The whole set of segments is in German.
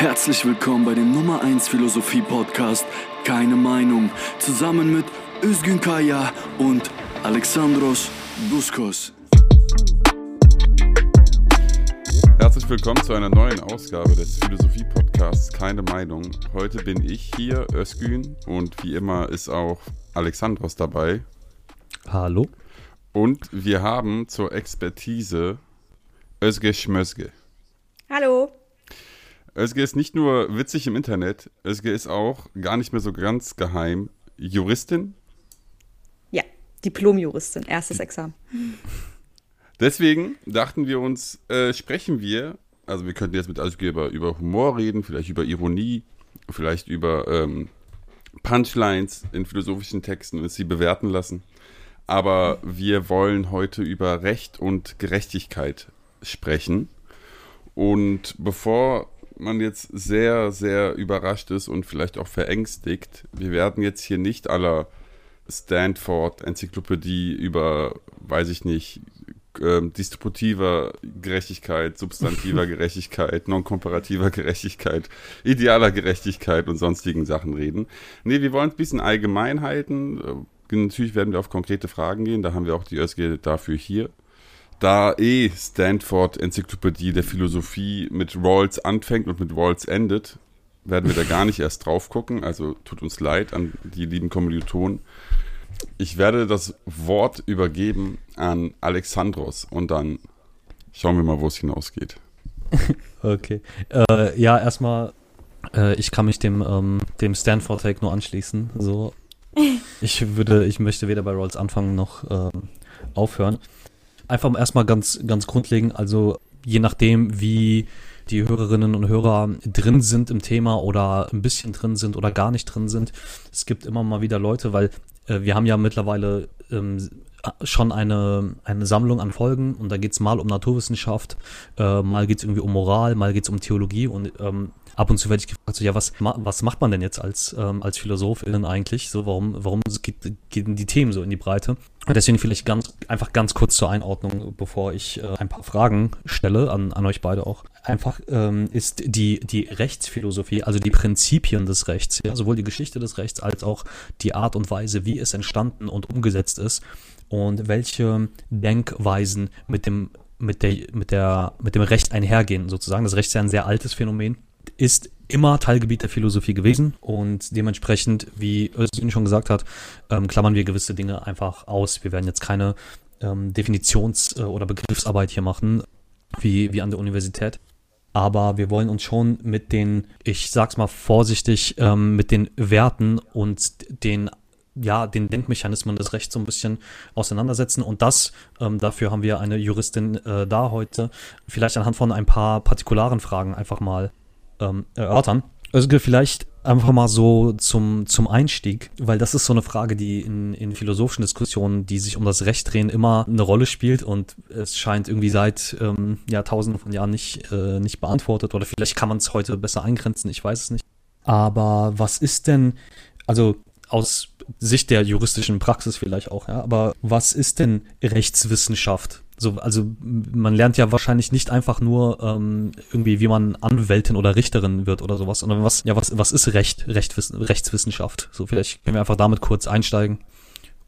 Herzlich willkommen bei dem Nummer 1 Philosophie Podcast Keine Meinung zusammen mit Özgün Kaya und Alexandros Buskos. Herzlich willkommen zu einer neuen Ausgabe des Philosophie Podcasts Keine Meinung. Heute bin ich hier, Özgün, und wie immer ist auch Alexandros dabei. Hallo. Und wir haben zur Expertise Özge Schmözge. Özge ist nicht nur witzig im Internet, Özge ist auch gar nicht mehr so ganz geheim Juristin. Ja, Diplomjuristin, erstes Examen. Deswegen dachten wir uns, äh, sprechen wir, also wir könnten jetzt mit Özge über, über Humor reden, vielleicht über Ironie, vielleicht über ähm, Punchlines in philosophischen Texten und sie bewerten lassen. Aber wir wollen heute über Recht und Gerechtigkeit sprechen. Und bevor man jetzt sehr, sehr überrascht ist und vielleicht auch verängstigt, wir werden jetzt hier nicht aller Stanford-Enzyklopädie über, weiß ich nicht, ähm, distributiver Gerechtigkeit, substantiver Gerechtigkeit, non-komparativer Gerechtigkeit, idealer Gerechtigkeit und sonstigen Sachen reden. Nee, wir wollen es ein bisschen allgemein halten. Äh, natürlich werden wir auf konkrete Fragen gehen, da haben wir auch die ÖSG dafür hier. Da eh Stanford Enzyklopädie der Philosophie mit Rawls anfängt und mit Rawls endet, werden wir da gar nicht erst drauf gucken. Also tut uns leid an die lieben Kommilitonen. Ich werde das Wort übergeben an Alexandros und dann schauen wir mal, wo es hinausgeht. Okay. Äh, ja, erstmal, äh, ich kann mich dem, ähm, dem Stanford-Take nur anschließen. So. Ich würde, ich möchte weder bei Rolls anfangen noch ähm, aufhören. Einfach erstmal ganz, ganz grundlegend, also je nachdem, wie die Hörerinnen und Hörer drin sind im Thema oder ein bisschen drin sind oder gar nicht drin sind. Es gibt immer mal wieder Leute, weil äh, wir haben ja mittlerweile ähm, schon eine, eine Sammlung an Folgen und da geht es mal um Naturwissenschaft, äh, mal geht es irgendwie um Moral, mal geht es um Theologie und ähm, ab und zu werde ich gefragt, so, ja, was, was macht man denn jetzt als, ähm, als PhilosophInnen eigentlich? So, warum, warum geht, gehen die Themen so in die Breite? Und deswegen vielleicht ganz, einfach ganz kurz zur Einordnung, bevor ich äh, ein paar Fragen stelle an, an euch beide auch. Einfach ähm, ist die, die Rechtsphilosophie, also die Prinzipien des Rechts, ja, sowohl die Geschichte des Rechts als auch die Art und Weise, wie es entstanden und umgesetzt ist und welche Denkweisen mit dem mit der mit der mit dem Recht einhergehen sozusagen. Das Recht ist ja ein sehr altes Phänomen ist immer Teilgebiet der Philosophie gewesen und dementsprechend, wie Özgün schon gesagt hat, ähm, klammern wir gewisse Dinge einfach aus. Wir werden jetzt keine ähm, Definitions- äh, oder Begriffsarbeit hier machen, wie, wie an der Universität. Aber wir wollen uns schon mit den, ich sag's mal vorsichtig, ähm, mit den Werten und den ja, den Denkmechanismen des Rechts so ein bisschen auseinandersetzen. Und das, ähm, dafür haben wir eine Juristin äh, da heute, vielleicht anhand von ein paar partikularen Fragen einfach mal ähm, erörtern. Also vielleicht einfach mal so zum, zum Einstieg, weil das ist so eine Frage, die in, in philosophischen Diskussionen, die sich um das Recht drehen, immer eine Rolle spielt und es scheint irgendwie seit ähm, Jahrtausenden von Jahren nicht, äh, nicht beantwortet oder vielleicht kann man es heute besser eingrenzen, ich weiß es nicht. Aber was ist denn, also aus Sicht der juristischen Praxis vielleicht auch, ja, aber was ist denn Rechtswissenschaft? So, also man lernt ja wahrscheinlich nicht einfach nur ähm, irgendwie, wie man Anwältin oder Richterin wird oder sowas, sondern was, ja, was, was ist Recht, Rechtwissen, Rechtswissenschaft? So, vielleicht können wir einfach damit kurz einsteigen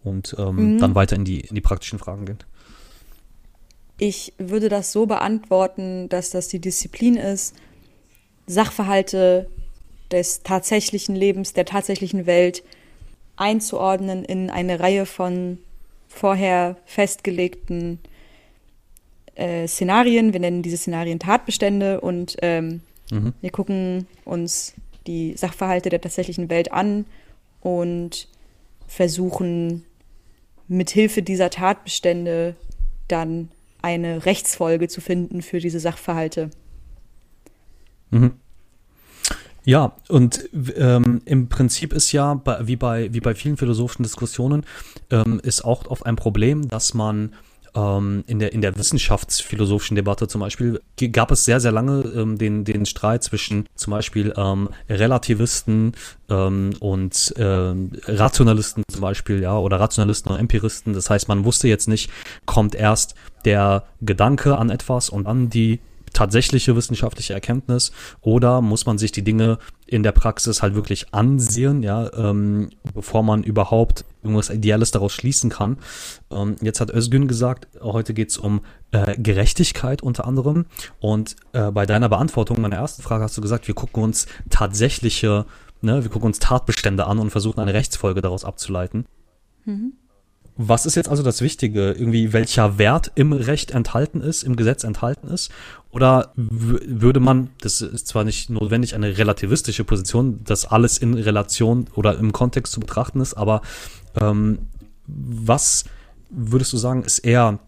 und ähm, mhm. dann weiter in die, in die praktischen Fragen gehen. Ich würde das so beantworten, dass das die Disziplin ist, Sachverhalte des tatsächlichen Lebens, der tatsächlichen Welt einzuordnen in eine Reihe von vorher festgelegten äh, Szenarien. Wir nennen diese Szenarien Tatbestände und ähm, mhm. wir gucken uns die Sachverhalte der tatsächlichen Welt an und versuchen mit Hilfe dieser Tatbestände dann eine Rechtsfolge zu finden für diese Sachverhalte. Mhm. Ja, und ähm, im Prinzip ist ja, bei, wie, bei, wie bei vielen philosophischen Diskussionen, ähm, ist auch oft ein Problem, dass man ähm, in, der, in der wissenschaftsphilosophischen Debatte zum Beispiel gab es sehr, sehr lange ähm, den, den Streit zwischen zum Beispiel ähm, Relativisten ähm, und ähm, Rationalisten zum Beispiel, ja, oder Rationalisten und Empiristen. Das heißt, man wusste jetzt nicht, kommt erst der Gedanke an etwas und dann die tatsächliche wissenschaftliche Erkenntnis oder muss man sich die Dinge in der Praxis halt wirklich ansehen, ja, ähm, bevor man überhaupt irgendwas Ideales daraus schließen kann. Ähm, jetzt hat Özgün gesagt, heute geht's um äh, Gerechtigkeit unter anderem. Und äh, bei deiner Beantwortung meiner ersten Frage hast du gesagt, wir gucken uns tatsächliche, ne, wir gucken uns Tatbestände an und versuchen eine Rechtsfolge daraus abzuleiten. Mhm. Was ist jetzt also das Wichtige? Irgendwie welcher Wert im Recht enthalten ist, im Gesetz enthalten ist? Oder würde man, das ist zwar nicht notwendig eine relativistische Position, dass alles in Relation oder im Kontext zu betrachten ist, aber ähm, was würdest du sagen, ist eher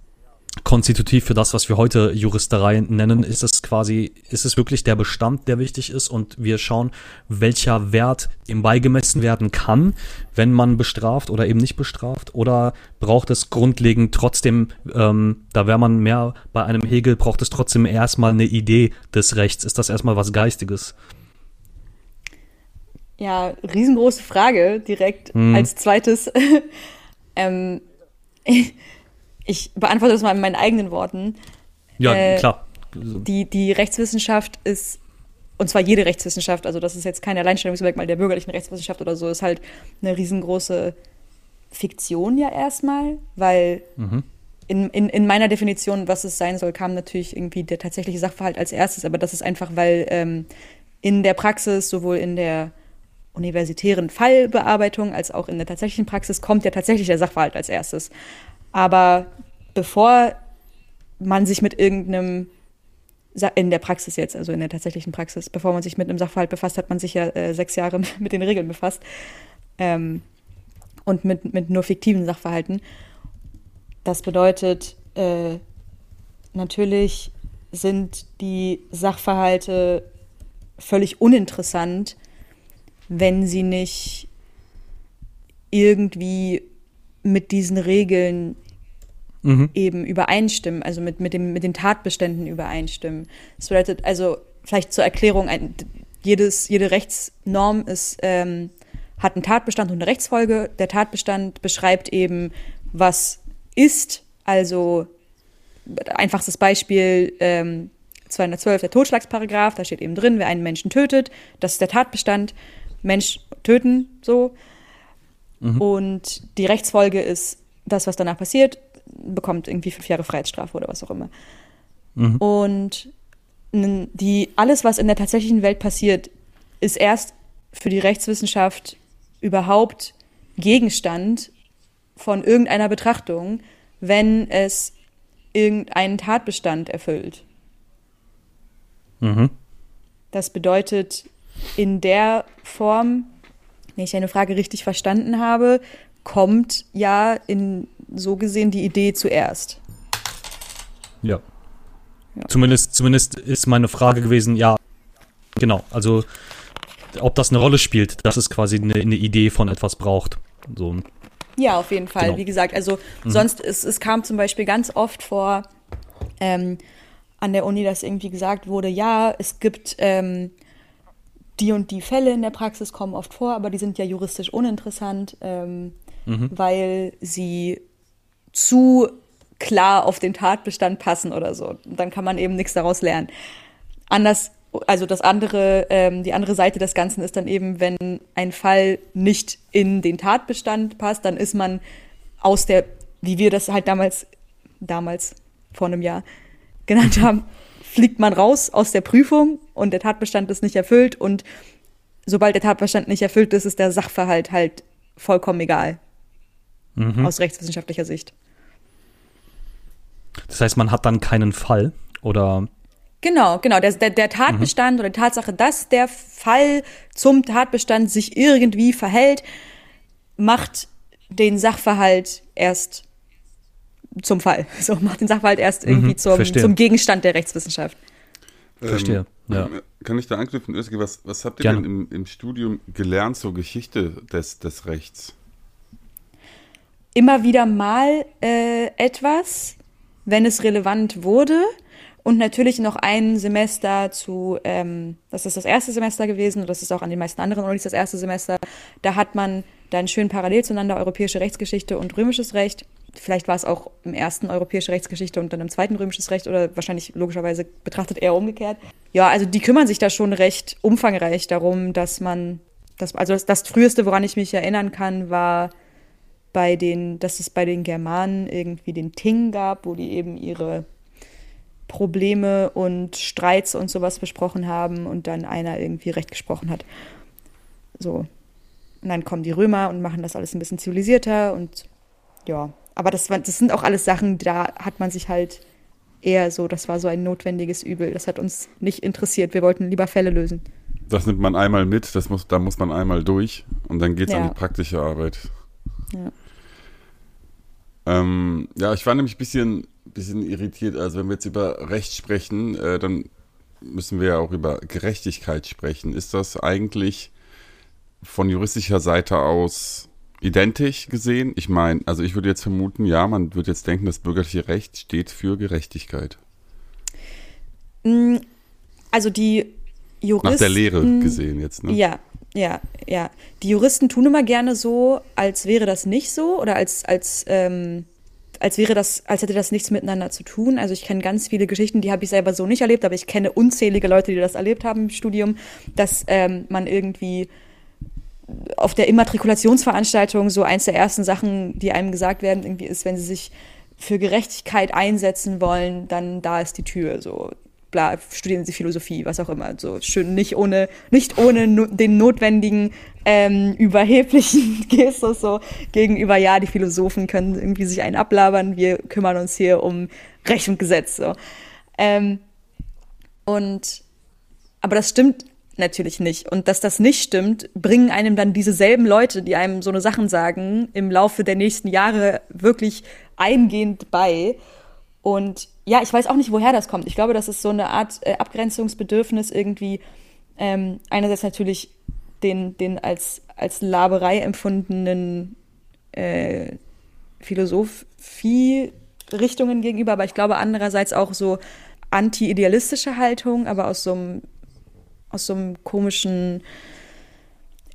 konstitutiv für das, was wir heute Juristerei nennen, ist es quasi, ist es wirklich der Bestand, der wichtig ist und wir schauen, welcher Wert ihm beigemessen werden kann, wenn man bestraft oder eben nicht bestraft oder braucht es grundlegend trotzdem, ähm, da wäre man mehr bei einem Hegel, braucht es trotzdem erstmal eine Idee des Rechts, ist das erstmal was Geistiges? Ja, riesengroße Frage direkt hm. als zweites. ähm, ich beantworte das mal in meinen eigenen Worten. Ja, äh, klar. Die, die Rechtswissenschaft ist, und zwar jede Rechtswissenschaft, also das ist jetzt kein Alleinstellungsmerkmal der bürgerlichen Rechtswissenschaft oder so, ist halt eine riesengroße Fiktion ja erstmal, weil mhm. in, in, in meiner Definition, was es sein soll, kam natürlich irgendwie der tatsächliche Sachverhalt als erstes, aber das ist einfach, weil ähm, in der Praxis, sowohl in der universitären Fallbearbeitung als auch in der tatsächlichen Praxis kommt ja tatsächlich der Sachverhalt als erstes. Aber bevor man sich mit irgendeinem, in der Praxis jetzt, also in der tatsächlichen Praxis, bevor man sich mit einem Sachverhalt befasst, hat man sich ja äh, sechs Jahre mit den Regeln befasst. Ähm, und mit, mit nur fiktiven Sachverhalten. Das bedeutet, äh, natürlich sind die Sachverhalte völlig uninteressant, wenn sie nicht irgendwie mit diesen Regeln mhm. eben übereinstimmen, also mit, mit, dem, mit den Tatbeständen übereinstimmen. Das bedeutet also, vielleicht zur Erklärung, ein, jedes, jede Rechtsnorm ist, ähm, hat einen Tatbestand und eine Rechtsfolge. Der Tatbestand beschreibt eben, was ist, also einfachstes Beispiel, ähm, 212 der Totschlagsparagraph, da steht eben drin, wer einen Menschen tötet, das ist der Tatbestand, Mensch töten, so. Mhm. Und die Rechtsfolge ist das, was danach passiert, bekommt irgendwie fünf Jahre Freiheitsstrafe oder was auch immer. Mhm. Und die, alles, was in der tatsächlichen Welt passiert, ist erst für die Rechtswissenschaft überhaupt Gegenstand von irgendeiner Betrachtung, wenn es irgendeinen Tatbestand erfüllt. Mhm. Das bedeutet, in der Form, wenn ich deine Frage richtig verstanden habe, kommt ja in so gesehen die Idee zuerst. Ja. ja. Zumindest, zumindest ist meine Frage gewesen, ja, genau, also ob das eine Rolle spielt, dass es quasi eine, eine Idee von etwas braucht. So. Ja, auf jeden Fall. Genau. Wie gesagt, also mhm. sonst, es, es kam zum Beispiel ganz oft vor ähm, an der Uni, dass irgendwie gesagt wurde, ja, es gibt ähm, die und die Fälle in der Praxis kommen oft vor, aber die sind ja juristisch uninteressant, ähm, mhm. weil sie zu klar auf den Tatbestand passen oder so. Und dann kann man eben nichts daraus lernen. Anders, also das andere, ähm, die andere Seite des Ganzen ist dann eben, wenn ein Fall nicht in den Tatbestand passt, dann ist man aus der, wie wir das halt damals, damals vor einem Jahr genannt haben, fliegt man raus aus der Prüfung und der Tatbestand ist nicht erfüllt und sobald der Tatbestand nicht erfüllt ist, ist der Sachverhalt halt vollkommen egal. Mhm. Aus rechtswissenschaftlicher Sicht. Das heißt, man hat dann keinen Fall oder Genau, genau. Der, der, der Tatbestand mhm. oder die Tatsache, dass der Fall zum Tatbestand sich irgendwie verhält, macht den Sachverhalt erst zum Fall. So macht den Sachverhalt erst irgendwie mhm, zum, zum, Gegenstand der Rechtswissenschaft. Ähm, verstehe. Ja. Kann ich da anknüpfen, Özge, was, was habt ihr Gerne. denn im, im Studium gelernt zur Geschichte des, des Rechts? Immer wieder mal äh, etwas, wenn es relevant wurde. Und natürlich noch ein Semester zu, ähm, das ist das erste Semester gewesen das ist auch an den meisten anderen Unis das erste Semester. Da hat man dann schön parallel zueinander europäische Rechtsgeschichte und römisches Recht vielleicht war es auch im ersten europäische Rechtsgeschichte und dann im zweiten römisches Recht oder wahrscheinlich logischerweise betrachtet eher umgekehrt. Ja, also die kümmern sich da schon recht umfangreich darum, dass man, das, also das, das früheste, woran ich mich erinnern kann, war bei den, dass es bei den Germanen irgendwie den Ting gab, wo die eben ihre Probleme und Streits und sowas besprochen haben und dann einer irgendwie Recht gesprochen hat. So. Und dann kommen die Römer und machen das alles ein bisschen zivilisierter und ja. Aber das, das sind auch alles Sachen, da hat man sich halt eher so, das war so ein notwendiges Übel. Das hat uns nicht interessiert. Wir wollten lieber Fälle lösen. Das nimmt man einmal mit, das muss, da muss man einmal durch und dann geht es ja. an die praktische Arbeit. Ja. Ähm, ja, ich war nämlich ein bisschen, bisschen irritiert. Also wenn wir jetzt über Recht sprechen, äh, dann müssen wir ja auch über Gerechtigkeit sprechen. Ist das eigentlich von juristischer Seite aus identisch gesehen? Ich meine, also ich würde jetzt vermuten, ja, man würde jetzt denken, das bürgerliche Recht steht für Gerechtigkeit. Mm, also die Juristen. Nach der Lehre gesehen jetzt, ne? Ja, ja, ja. Die Juristen tun immer gerne so, als wäre das nicht so oder als, als, ähm, als wäre das, als hätte das nichts miteinander zu tun. Also ich kenne ganz viele Geschichten, die habe ich selber so nicht erlebt, aber ich kenne unzählige Leute, die das erlebt haben im Studium, dass ähm, man irgendwie auf der Immatrikulationsveranstaltung so eins der ersten Sachen, die einem gesagt werden, irgendwie ist, wenn sie sich für Gerechtigkeit einsetzen wollen, dann da ist die Tür. So, bla, studieren Sie Philosophie, was auch immer. So schön, nicht ohne, nicht ohne no, den notwendigen ähm, überheblichen Gestus so gegenüber, ja, die Philosophen können irgendwie sich einen ablabern, wir kümmern uns hier um Recht und Gesetz. So. Ähm, und aber das stimmt natürlich nicht. Und dass das nicht stimmt, bringen einem dann diese selben Leute, die einem so eine Sachen sagen, im Laufe der nächsten Jahre wirklich eingehend bei. Und ja, ich weiß auch nicht, woher das kommt. Ich glaube, das ist so eine Art äh, Abgrenzungsbedürfnis irgendwie. Ähm, einerseits natürlich den, den als, als Laberei empfundenen äh, Philosophie-Richtungen gegenüber, aber ich glaube andererseits auch so anti-idealistische Haltung, aber aus so einem, aus so einem komischen,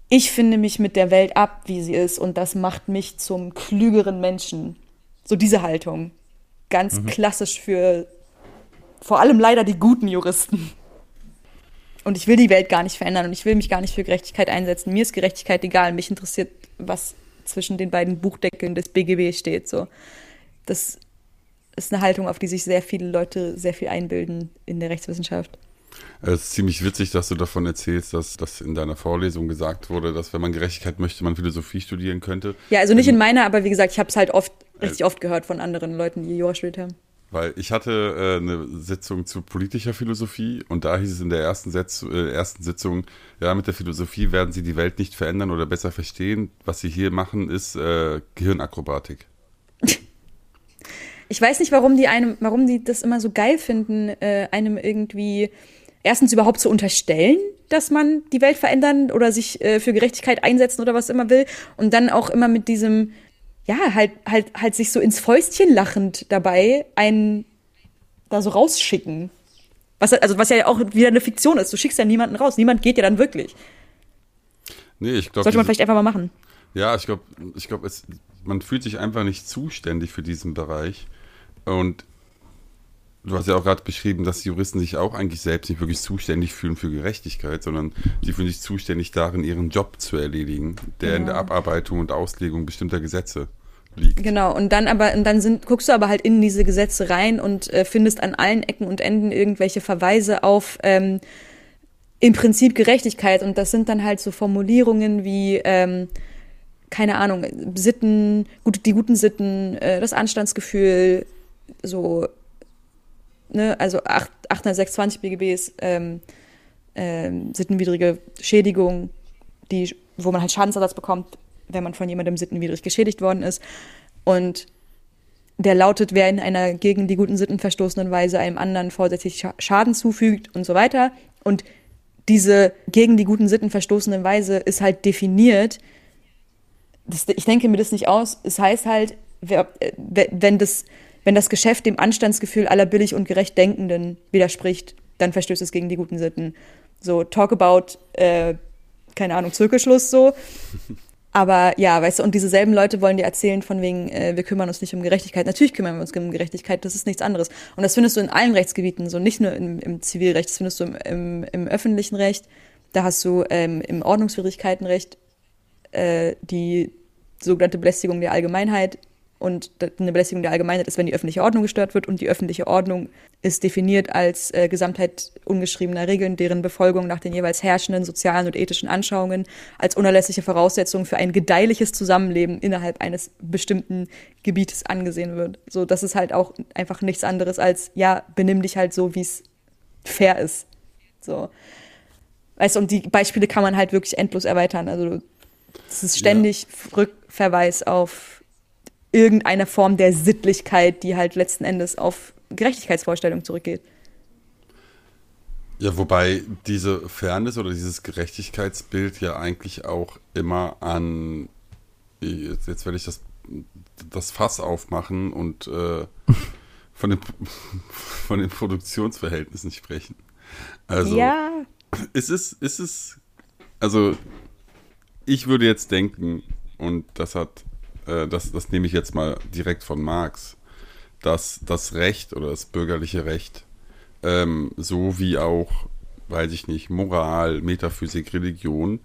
ich finde mich mit der Welt ab, wie sie ist, und das macht mich zum klügeren Menschen. So diese Haltung ganz mhm. klassisch für vor allem leider die guten Juristen. Und ich will die Welt gar nicht verändern und ich will mich gar nicht für Gerechtigkeit einsetzen. Mir ist Gerechtigkeit egal. Mich interessiert, was zwischen den beiden Buchdeckeln des BGB steht. So. Das ist eine Haltung, auf die sich sehr viele Leute sehr viel einbilden in der Rechtswissenschaft. Es ist ziemlich witzig, dass du davon erzählst, dass das in deiner Vorlesung gesagt wurde, dass wenn man Gerechtigkeit möchte, man Philosophie studieren könnte. Ja, also nicht in meiner, aber wie gesagt, ich habe es halt oft, richtig oft gehört von anderen Leuten, die Jura studiert haben. Weil ich hatte äh, eine Sitzung zu politischer Philosophie und da hieß es in der ersten, Setz, äh, ersten Sitzung, ja, mit der Philosophie werden sie die Welt nicht verändern oder besser verstehen. Was sie hier machen, ist äh, Gehirnakrobatik. Ich weiß nicht, warum die einem, warum die das immer so geil finden, äh, einem irgendwie erstens überhaupt zu unterstellen, dass man die Welt verändern oder sich äh, für Gerechtigkeit einsetzen oder was immer will. Und dann auch immer mit diesem, ja, halt, halt, halt sich so ins Fäustchen lachend dabei einen da so rausschicken. Was, also was ja auch wieder eine Fiktion ist. Du schickst ja niemanden raus. Niemand geht ja dann wirklich. Nee, ich glaube. Sollte man vielleicht einfach mal machen. Ja, ich glaube, ich glaube, man fühlt sich einfach nicht zuständig für diesen Bereich. Und du hast ja auch gerade beschrieben, dass die Juristen sich auch eigentlich selbst nicht wirklich zuständig fühlen für Gerechtigkeit, sondern die fühlen sich zuständig darin, ihren Job zu erledigen, der genau. in der. Abarbeitung und Auslegung bestimmter Gesetze liegt. Genau, und dann aber, und dann sind, guckst du aber halt in diese Gesetze rein und äh, findest an allen Ecken und Enden irgendwelche Verweise auf ähm, im Prinzip Gerechtigkeit. Und das sind dann halt so Formulierungen wie ähm, keine Ahnung, Sitten, gut, die guten Sitten, äh, das Anstandsgefühl, so, ne, also 8, 826 BGBs, ähm, ähm, sittenwidrige Schädigung, die, wo man halt Schadensersatz bekommt, wenn man von jemandem sittenwidrig geschädigt worden ist. Und der lautet, wer in einer gegen die guten Sitten verstoßenen Weise einem anderen vorsätzlich Schaden zufügt und so weiter. Und diese gegen die guten Sitten verstoßene Weise ist halt definiert. Das, ich denke mir das nicht aus. Es heißt halt, wer, äh, wenn das wenn das Geschäft dem Anstandsgefühl aller billig und gerecht Denkenden widerspricht, dann verstößt es gegen die guten Sitten. So, talk about, äh, keine Ahnung, Zirkelschluss so. Aber ja, weißt du, und diese selben Leute wollen dir erzählen von wegen, äh, wir kümmern uns nicht um Gerechtigkeit. Natürlich kümmern wir uns um Gerechtigkeit, das ist nichts anderes. Und das findest du in allen Rechtsgebieten, so nicht nur im, im Zivilrecht, das findest du im, im, im öffentlichen Recht, da hast du ähm, im Ordnungswidrigkeitenrecht äh, die sogenannte Belästigung der Allgemeinheit, und eine Belästigung der Allgemeinheit ist, wenn die öffentliche Ordnung gestört wird. Und die öffentliche Ordnung ist definiert als äh, Gesamtheit ungeschriebener Regeln, deren Befolgung nach den jeweils herrschenden sozialen und ethischen Anschauungen als unerlässliche Voraussetzung für ein gedeihliches Zusammenleben innerhalb eines bestimmten Gebietes angesehen wird. So, das ist halt auch einfach nichts anderes als, ja, benimm dich halt so, wie es fair ist. So. Weißt du, und die Beispiele kann man halt wirklich endlos erweitern. Also, es ist ständig ja. Rückverweis auf irgendeine Form der Sittlichkeit, die halt letzten Endes auf Gerechtigkeitsvorstellungen zurückgeht. Ja, wobei diese Fairness oder dieses Gerechtigkeitsbild ja eigentlich auch immer an, jetzt, jetzt werde ich das, das Fass aufmachen und äh, von, den, von den Produktionsverhältnissen sprechen. Also, ja. ist es, ist es, also ich würde jetzt denken, und das hat äh, das, das nehme ich jetzt mal direkt von Marx, dass das Recht oder das bürgerliche Recht, ähm, so wie auch, weiß ich nicht, Moral, Metaphysik, Religion,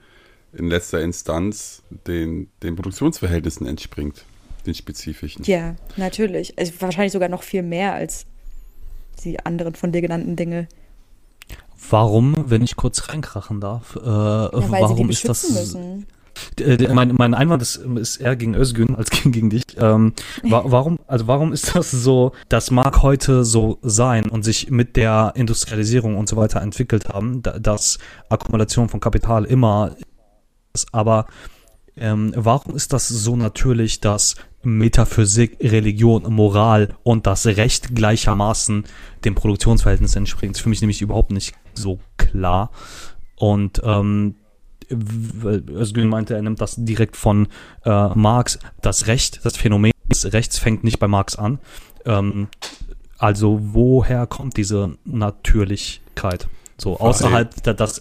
in letzter Instanz den, den Produktionsverhältnissen entspringt, den spezifischen. Ja, natürlich. Also wahrscheinlich sogar noch viel mehr als die anderen von dir genannten Dinge. Warum, wenn ich kurz reinkrachen darf, äh, ja, warum ist das? Müssen. Äh, mein, mein Einwand ist, ist eher gegen Özgün als gegen, gegen dich. Ähm, wa warum, also warum ist das so, das mag heute so sein und sich mit der Industrialisierung und so weiter entwickelt haben, da, dass Akkumulation von Kapital immer ist, aber ähm, warum ist das so natürlich, dass Metaphysik, Religion, Moral und das Recht gleichermaßen dem Produktionsverhältnis entspringt? Das ist für mich nämlich überhaupt nicht so klar. Und ähm, Özgün meinte, er nimmt das direkt von äh, Marx. Das Recht, das Phänomen des Rechts fängt nicht bei Marx an. Ähm, also woher kommt diese Natürlichkeit? So außerhalb der, das,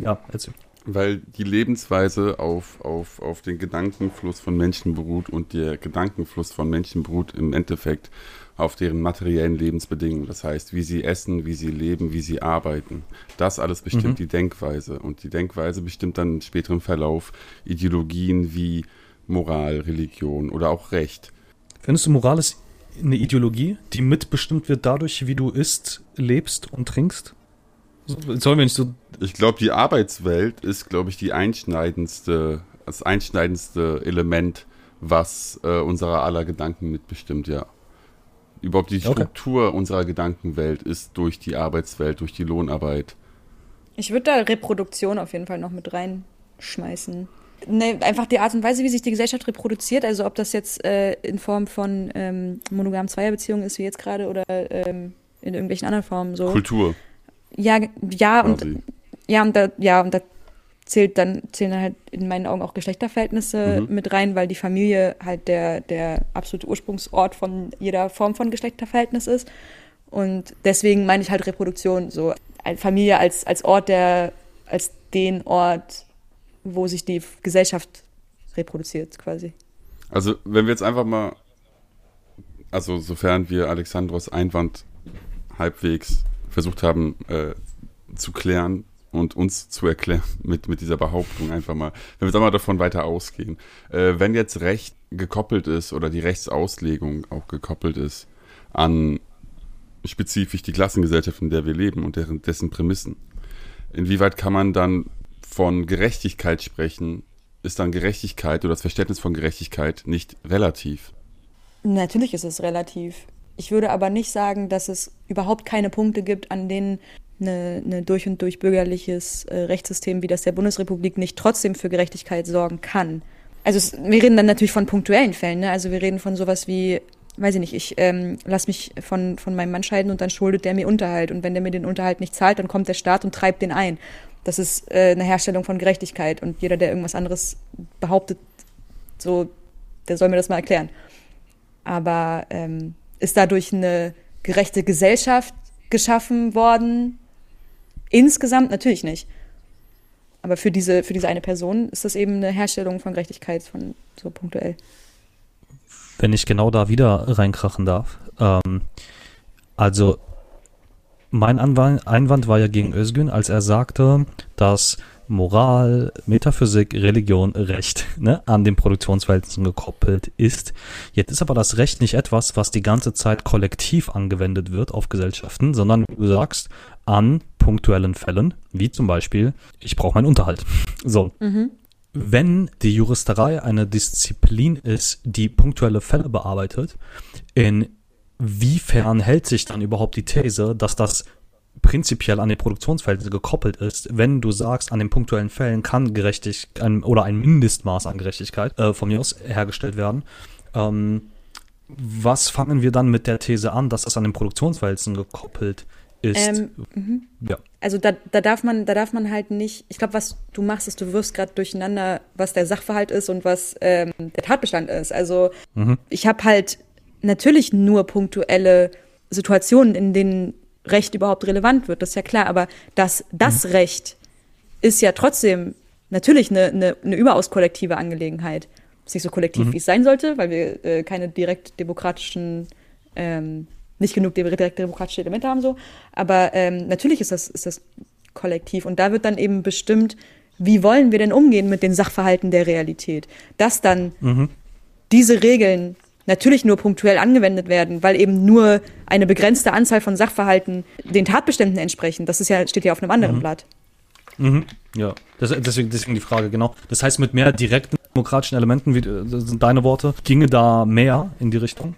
ja, erzähl. Weil die Lebensweise auf, auf, auf den Gedankenfluss von Menschen beruht und der Gedankenfluss von Menschen beruht im Endeffekt auf deren materiellen Lebensbedingungen. Das heißt, wie sie essen, wie sie leben, wie sie arbeiten. Das alles bestimmt mhm. die Denkweise. Und die Denkweise bestimmt dann im späteren Verlauf Ideologien wie Moral, Religion oder auch Recht. Findest du, Moral ist eine Ideologie, die mitbestimmt wird dadurch, wie du isst, lebst und trinkst? Sollen wir nicht so. Ich glaube, die Arbeitswelt ist, glaube ich, die einschneidendste, das einschneidendste Element, was äh, unserer aller Gedanken mitbestimmt, ja. Überhaupt die Struktur okay. unserer Gedankenwelt ist durch die Arbeitswelt, durch die Lohnarbeit. Ich würde da Reproduktion auf jeden Fall noch mit reinschmeißen. Ne, einfach die Art und Weise, wie sich die Gesellschaft reproduziert, also ob das jetzt äh, in Form von ähm, monogamen Zweierbeziehungen ist, wie jetzt gerade, oder ähm, in irgendwelchen anderen Formen so. Kultur. Ja, ja, und ja, und da, ja, und da zählt dann, zählen dann halt in meinen Augen auch Geschlechterverhältnisse mhm. mit rein, weil die Familie halt der, der absolute Ursprungsort von jeder Form von Geschlechterverhältnis ist. Und deswegen meine ich halt Reproduktion, so Familie als, als Ort der, als den Ort, wo sich die Gesellschaft reproduziert, quasi. Also, wenn wir jetzt einfach mal, also sofern wir Alexandros Einwand halbwegs versucht haben äh, zu klären, und uns zu erklären mit, mit dieser Behauptung einfach mal. Wenn wir jetzt einmal davon weiter ausgehen. Äh, wenn jetzt Recht gekoppelt ist oder die Rechtsauslegung auch gekoppelt ist an spezifisch die Klassengesellschaft, in der wir leben und deren, dessen Prämissen, inwieweit kann man dann von Gerechtigkeit sprechen? Ist dann Gerechtigkeit oder das Verständnis von Gerechtigkeit nicht relativ? Natürlich ist es relativ. Ich würde aber nicht sagen, dass es überhaupt keine Punkte gibt, an denen eine, eine durch und durch bürgerliches äh, Rechtssystem wie das der Bundesrepublik nicht trotzdem für Gerechtigkeit sorgen kann. Also es, wir reden dann natürlich von punktuellen Fällen, ne? Also wir reden von sowas wie, weiß ich nicht, ich ähm, lass mich von, von meinem Mann scheiden und dann schuldet der mir Unterhalt. Und wenn der mir den Unterhalt nicht zahlt, dann kommt der Staat und treibt den ein. Das ist äh, eine Herstellung von Gerechtigkeit. Und jeder, der irgendwas anderes behauptet, so, der soll mir das mal erklären. Aber ähm, ist dadurch eine gerechte Gesellschaft geschaffen worden? Insgesamt natürlich nicht. Aber für diese, für diese eine Person ist das eben eine Herstellung von Gerechtigkeit, von so punktuell. Wenn ich genau da wieder reinkrachen darf. Ähm, also, mein Anwand, Einwand war ja gegen Özgün, als er sagte, dass Moral, Metaphysik, Religion, Recht ne, an den Produktionsverhältnissen gekoppelt ist. Jetzt ist aber das Recht nicht etwas, was die ganze Zeit kollektiv angewendet wird auf Gesellschaften, sondern du sagst an punktuellen Fällen, wie zum Beispiel, ich brauche meinen Unterhalt. So. Mhm. Wenn die Juristerei eine Disziplin ist, die punktuelle Fälle bearbeitet, inwiefern hält sich dann überhaupt die These, dass das prinzipiell an die Produktionsverhältnisse gekoppelt ist, wenn du sagst, an den punktuellen Fällen kann Gerechtigkeit ein, oder ein Mindestmaß an Gerechtigkeit äh, von mir aus hergestellt werden. Ähm, was fangen wir dann mit der These an, dass das an den Produktionsverhältnissen gekoppelt ist? Ähm, mhm. ja. Also da, da darf man, da darf man halt nicht, ich glaube, was du machst, ist, du wirfst gerade durcheinander, was der Sachverhalt ist und was ähm, der Tatbestand ist. Also mhm. ich habe halt natürlich nur punktuelle Situationen, in denen Recht überhaupt relevant wird, das ist ja klar. Aber das, das mhm. Recht ist ja trotzdem natürlich eine, eine, eine überaus kollektive Angelegenheit. Ist nicht so kollektiv, mhm. wie es sein sollte, weil wir äh, keine direkt demokratischen, ähm, nicht genug direkt demokratische Elemente haben so. Aber ähm, natürlich ist das, ist das kollektiv. Und da wird dann eben bestimmt, wie wollen wir denn umgehen mit den Sachverhalten der Realität? Dass dann mhm. diese Regeln natürlich nur punktuell angewendet werden, weil eben nur eine begrenzte Anzahl von Sachverhalten den Tatbeständen entsprechen. Das ist ja, steht ja auf einem anderen mhm. Blatt. Mhm. Ja, das, deswegen, deswegen die Frage, genau. Das heißt, mit mehr direkten demokratischen Elementen, wie sind deine Worte, ginge da mehr in die Richtung?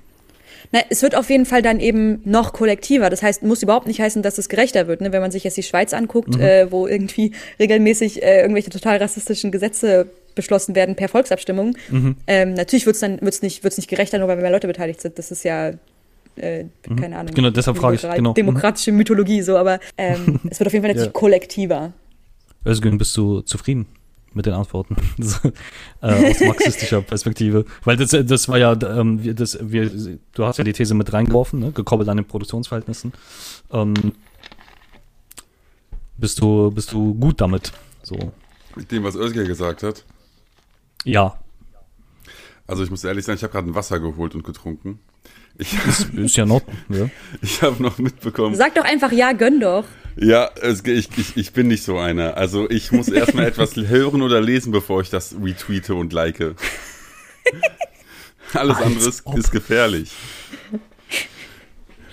Na, es wird auf jeden Fall dann eben noch kollektiver. Das heißt, muss überhaupt nicht heißen, dass es gerechter wird. Ne? Wenn man sich jetzt die Schweiz anguckt, mhm. äh, wo irgendwie regelmäßig äh, irgendwelche total rassistischen Gesetze beschlossen werden per Volksabstimmung. Mhm. Ähm, natürlich wird es dann wird's nicht, wird's nicht gerechter, nur weil mehr Leute beteiligt sind. Das ist ja äh, mhm. keine Ahnung. Genau, deshalb frage ich. Genau. Demokratische mhm. Mythologie, so, aber ähm, es wird auf jeden Fall natürlich ja. kollektiver. Özgün, bist du zufrieden mit den Antworten äh, aus marxistischer Perspektive? Weil das, das war ja, ähm, das, wir, du hast ja die These mit reingeworfen, ne? gekoppelt an den Produktionsverhältnissen. Ähm, bist du, bist du gut damit? So. Mit dem, was Özgür gesagt hat? Ja. Also ich muss ehrlich sagen, ich habe gerade ein Wasser geholt und getrunken. Ich, das ist ja noch. Ja. Ich habe noch mitbekommen. Sag doch einfach ja, gönn doch. Ja, es, ich, ich, ich bin nicht so einer. Also ich muss erstmal etwas hören oder lesen, bevor ich das retweete und like. Alles andere ist, ist gefährlich.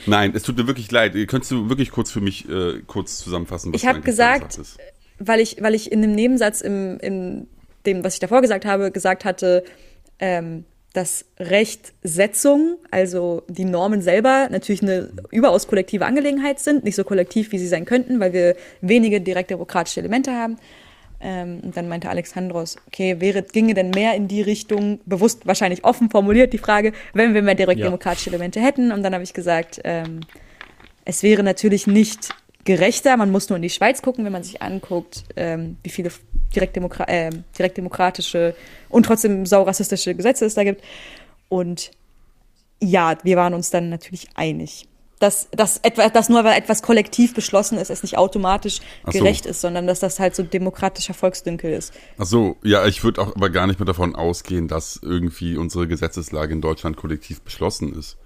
Nein, es tut mir wirklich leid. Könntest du wirklich kurz für mich äh, kurz zusammenfassen, was Ich habe gesagt, weil ich, weil ich in einem Nebensatz im, in dem, was ich davor gesagt habe, gesagt hatte, ähm, dass Rechtsetzung, also die Normen selber, natürlich eine überaus kollektive Angelegenheit sind, nicht so kollektiv, wie sie sein könnten, weil wir wenige direkt demokratische Elemente haben. Ähm, und dann meinte Alexandros, okay, wäre, ginge denn mehr in die Richtung, bewusst wahrscheinlich offen formuliert die Frage, wenn wir mehr direkt demokratische Elemente hätten. Und dann habe ich gesagt, ähm, es wäre natürlich nicht gerechter. Man muss nur in die Schweiz gucken, wenn man sich anguckt, ähm, wie viele direktdemokra äh, direktdemokratische und trotzdem saurassistische Gesetze es da gibt. Und ja, wir waren uns dann natürlich einig. Dass, dass, etwa, dass nur weil etwas kollektiv beschlossen ist, es nicht automatisch so. gerecht ist, sondern dass das halt so demokratischer Volksdünkel ist. Ach so, ja, ich würde auch aber gar nicht mehr davon ausgehen, dass irgendwie unsere Gesetzeslage in Deutschland kollektiv beschlossen ist.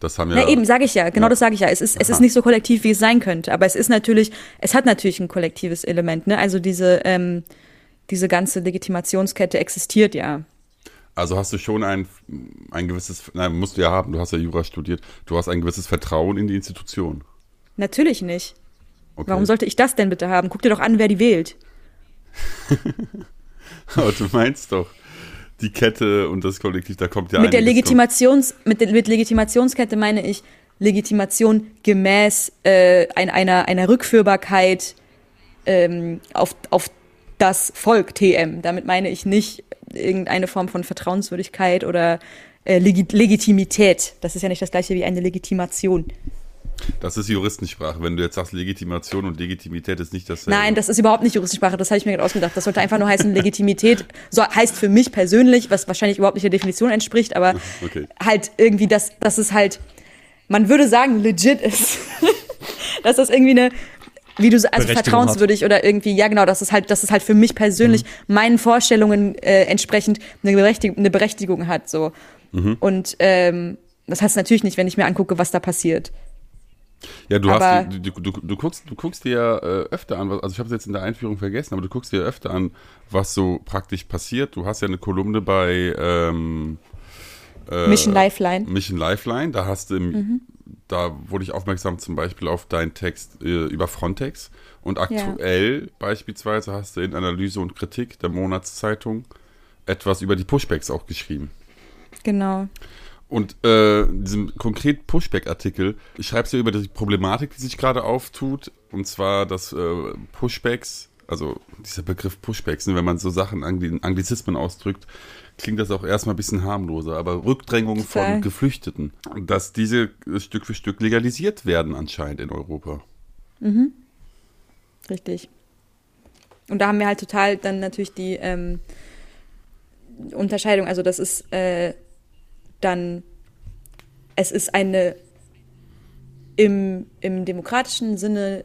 Das haben ja. Na eben, sage ich ja, genau ja. das sage ich ja. Es ist, es ist nicht so kollektiv, wie es sein könnte, aber es ist natürlich, es hat natürlich ein kollektives Element, ne? Also diese, ähm, diese ganze Legitimationskette existiert ja. Also hast du schon ein, ein gewisses, nein, musst du ja haben, du hast ja Jura studiert, du hast ein gewisses Vertrauen in die Institution. Natürlich nicht. Okay. Warum sollte ich das denn bitte haben? Guck dir doch an, wer die wählt. Aber du meinst doch, die Kette und das Kollektiv, da kommt ja mit der Legitimations mit, der, mit Legitimationskette meine ich Legitimation gemäß äh, ein, einer einer Rückführbarkeit ähm, auf auf das Volk TM. Damit meine ich nicht irgendeine Form von Vertrauenswürdigkeit oder äh, Legit Legitimität. Das ist ja nicht das gleiche wie eine Legitimation. Das ist Juristensprache. Wenn du jetzt sagst, Legitimation und Legitimität ist nicht dasselbe. Nein, das ist überhaupt nicht Juristensprache. Das habe ich mir gerade ausgedacht. Das sollte einfach nur heißen, Legitimität so heißt für mich persönlich, was wahrscheinlich überhaupt nicht der Definition entspricht, aber okay. halt irgendwie, dass, dass es halt, man würde sagen, legit ist. dass das irgendwie eine, wie du so- also Berechtigung vertrauenswürdig oder irgendwie, ja genau, dass es halt, dass es halt für mich persönlich meinen Vorstellungen äh, entsprechend eine, Berechtig eine Berechtigung hat. so. Und ähm, das heißt natürlich nicht, wenn ich mir angucke, was da passiert. Ja, du Aber- hast, du, du, du, guckst, du guckst dir ja äh, öfter an, was- also ich habe es jetzt in der Einführung vergessen, aber du guckst dir öfter an, was so praktisch passiert. Du hast ja eine Kolumne bei ähm, äh, Mission Lifeline. Mission Lifeline, da hast du, im, da wurde ich aufmerksam zum Beispiel auf deinen Text äh, über Frontex und aktuell beispielsweise hast du in Analyse und Kritik der Monatszeitung etwas über die Pushbacks auch geschrieben. Genau. Und äh, in diesem konkret Pushback-Artikel schreibst du über die Problematik, die sich gerade auftut. Und zwar, dass äh, Pushbacks, also dieser Begriff Pushbacks, ne, wenn man so Sachen Angli Anglizismen ausdrückt, klingt das auch erstmal ein bisschen harmloser. Aber Rückdrängung Total. von Geflüchteten, dass diese Stück für Stück legalisiert werden anscheinend in Europa. Richtig. Und da haben wir halt total dann natürlich die ähm, Unterscheidung. Also das ist äh, dann, es ist eine im, im demokratischen Sinne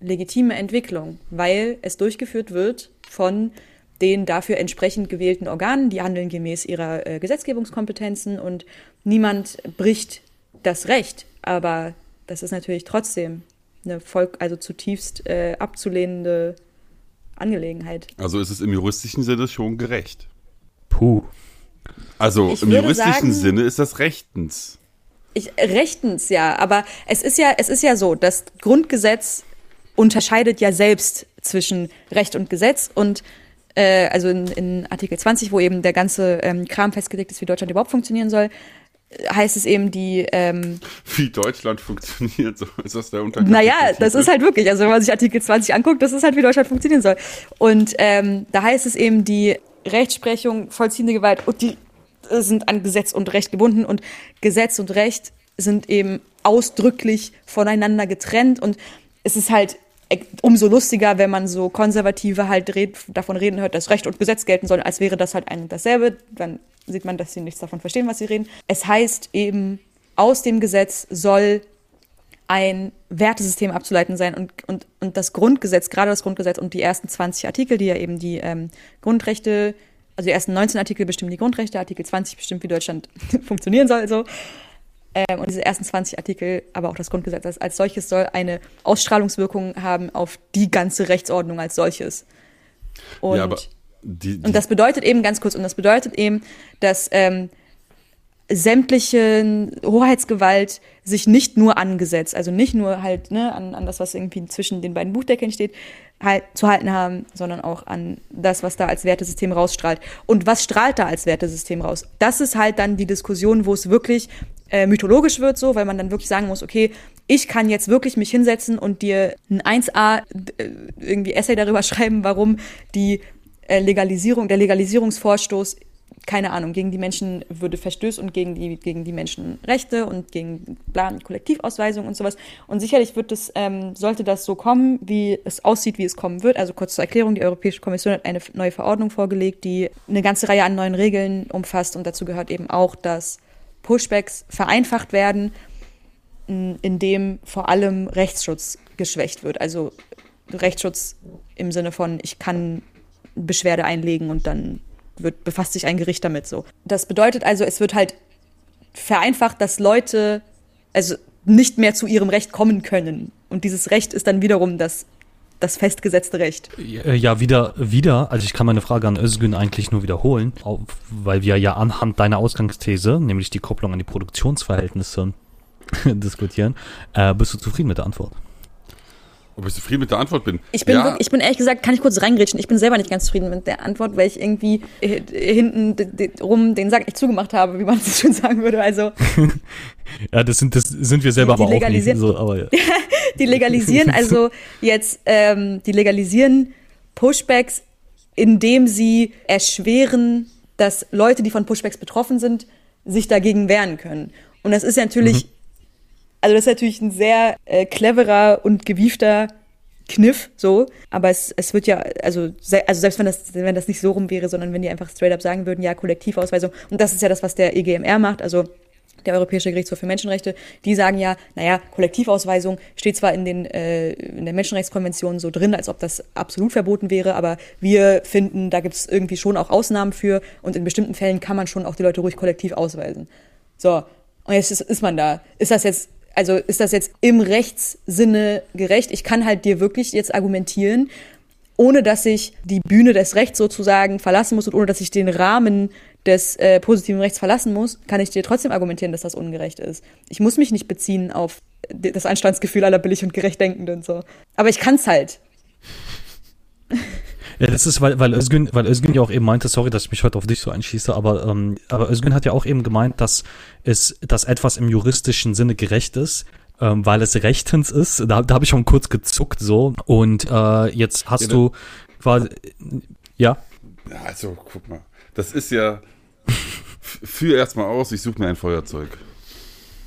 legitime Entwicklung, weil es durchgeführt wird von den dafür entsprechend gewählten Organen, die handeln gemäß ihrer äh, Gesetzgebungskompetenzen und niemand bricht das Recht. Aber das ist natürlich trotzdem eine Volk, also zutiefst äh, abzulehnende Angelegenheit. Also ist es im juristischen Sinne schon gerecht. Puh. Also Ich im juristischen sagen- Sinne ist das rechtens. Ich, rechtens, ja, aber es ist ja, es ist ja so, das Grundgesetz unterscheidet ja selbst zwischen Recht und Gesetz und äh, also in, in Artikel 20, wo eben der ganze ähm, Kram festgelegt ist, wie Deutschland überhaupt funktionieren soll, heißt es eben die, ähm, Wie Deutschland funktioniert, so ist das der Unterschied. naja, das ist halt wirklich, also wenn man sich Artikel 20 anguckt, das ist halt, wie Deutschland funktionieren soll. Und ähm, da heißt es eben, die Rechtsprechung, vollziehende Gewalt und die sind an Gesetz und Recht gebunden und Gesetz und Recht sind eben ausdrücklich voneinander getrennt und es ist halt umso lustiger, wenn man so Konservative halt red, davon reden hört, dass Recht und Gesetz gelten sollen, als wäre das halt ein und dasselbe. Dann sieht man, dass sie nichts davon verstehen, was sie reden. Es heißt eben, aus dem Gesetz soll ein Wertesystem abzuleiten sein und, und, und das Grundgesetz, gerade das Grundgesetz und die ersten 20 Artikel, die ja eben die ähm, Grundrechte, also die ersten 19 Artikel bestimmen die Grundrechte, Artikel 20 bestimmt, wie Deutschland funktionieren soll, so. Ähm, und diese ersten 20 Artikel, aber auch das Grundgesetz als, als solches soll eine Ausstrahlungswirkung haben auf die ganze Rechtsordnung als solches. Und, ja, die, die, und das bedeutet eben ganz kurz, und das bedeutet eben, dass ähm, sämtliche Hoheitsgewalt sich nicht nur an Gesetz, also nicht nur halt ne, an, an das, was irgendwie zwischen den beiden Buchdeckeln steht, halt zu halten haben, sondern auch an das, was da als Wertesystem rausstrahlt. Und was strahlt da als Wertesystem raus? Das ist halt dann die Diskussion, wo es wirklich äh, mythologisch wird, so, weil man dann wirklich sagen muss, okay, ich kann jetzt wirklich mich hinsetzen und dir ein 1a äh, irgendwie Essay darüber schreiben, warum die äh, Legalisierung, der Legalisierungsvorstoß keine Ahnung, gegen die Menschenwürde verstößt und gegen die, gegen die Menschenrechte und gegen bla, Kollektivausweisung und sowas. Und sicherlich wird es, ähm, sollte das so kommen, wie es aussieht, wie es kommen wird. Also kurz zur Erklärung, die Europäische Kommission hat eine neue Verordnung vorgelegt, die eine ganze Reihe an neuen Regeln umfasst und dazu gehört eben auch, dass Pushbacks vereinfacht werden, in- indem vor allem Rechtsschutz geschwächt wird. Also Rechtsschutz im Sinne von, ich kann Beschwerde einlegen und dann wird, befasst sich ein Gericht damit so. Das bedeutet also, es wird halt vereinfacht, dass Leute also nicht mehr zu ihrem Recht kommen können. Und dieses Recht ist dann wiederum das, das festgesetzte Recht. Äh, Ja, wieder, wieder. Also ich kann meine Frage an Özgün eigentlich nur wiederholen, weil wir ja anhand deiner Ausgangsthese, nämlich die Kopplung an die Produktionsverhältnisse, diskutieren. Äh, bist du zufrieden mit der Antwort? Ob ich zufrieden mit der Antwort bin. Ich bin, ja, wirklich, ich bin ehrlich gesagt, kann ich kurz reingrätschen, ich bin selber nicht ganz zufrieden mit der Antwort, weil ich irgendwie hinten rum den Sack nicht zugemacht habe, wie man es schon sagen würde. Also Ja, das sind, das sind wir selber Die aber auch nicht. So, aber ja. die legalisieren also jetzt, ähm, die legalisieren Pushbacks, indem sie erschweren, dass Leute, die von Pushbacks betroffen sind, sich dagegen wehren können. Und das ist ja natürlich, also das ist natürlich ein sehr äh, cleverer und gewiefter Kniff, so. Aber es, es wird ja, also, also selbst wenn das, wenn das nicht so rum wäre, sondern wenn die einfach straight up sagen würden, ja, Kollektivausweisung. Und das ist ja das, was der EGMR macht. Also der Europäische Gerichtshof für Menschenrechte, die sagen ja, naja, Kollektivausweisung steht zwar in, den, äh, in der Menschenrechtskonvention so drin, als ob das absolut verboten wäre, aber wir finden, da gibt es irgendwie schon auch Ausnahmen für und in bestimmten Fällen kann man schon auch die Leute ruhig kollektiv ausweisen. So, und jetzt ist, ist man da. Ist das jetzt, also ist das jetzt im Rechtssinne gerecht? Ich kann halt dir wirklich jetzt argumentieren, ohne dass ich die Bühne des Rechts sozusagen verlassen muss und ohne dass ich den Rahmen des äh, positiven Rechts verlassen muss, kann ich dir trotzdem argumentieren, dass das ungerecht ist. Ich muss mich nicht beziehen auf das Anstandsgefühl aller billig und gerecht Denkenden so. Aber ich kann's halt. Ja, das ist, weil, weil Özgün, weil Özgün ja auch eben meinte, sorry, dass ich mich heute auf dich so einschieße, aber, ähm, aber Özgün hat ja auch eben gemeint, dass es, dass etwas im juristischen Sinne gerecht ist, ähm, weil es rechtens ist. Da, da habe ich schon kurz gezuckt so. Und äh, jetzt hast Ja, du quasi, ja. Also, guck mal. Das ist ja. Führ erstmal aus, ich suche mir ein Feuerzeug.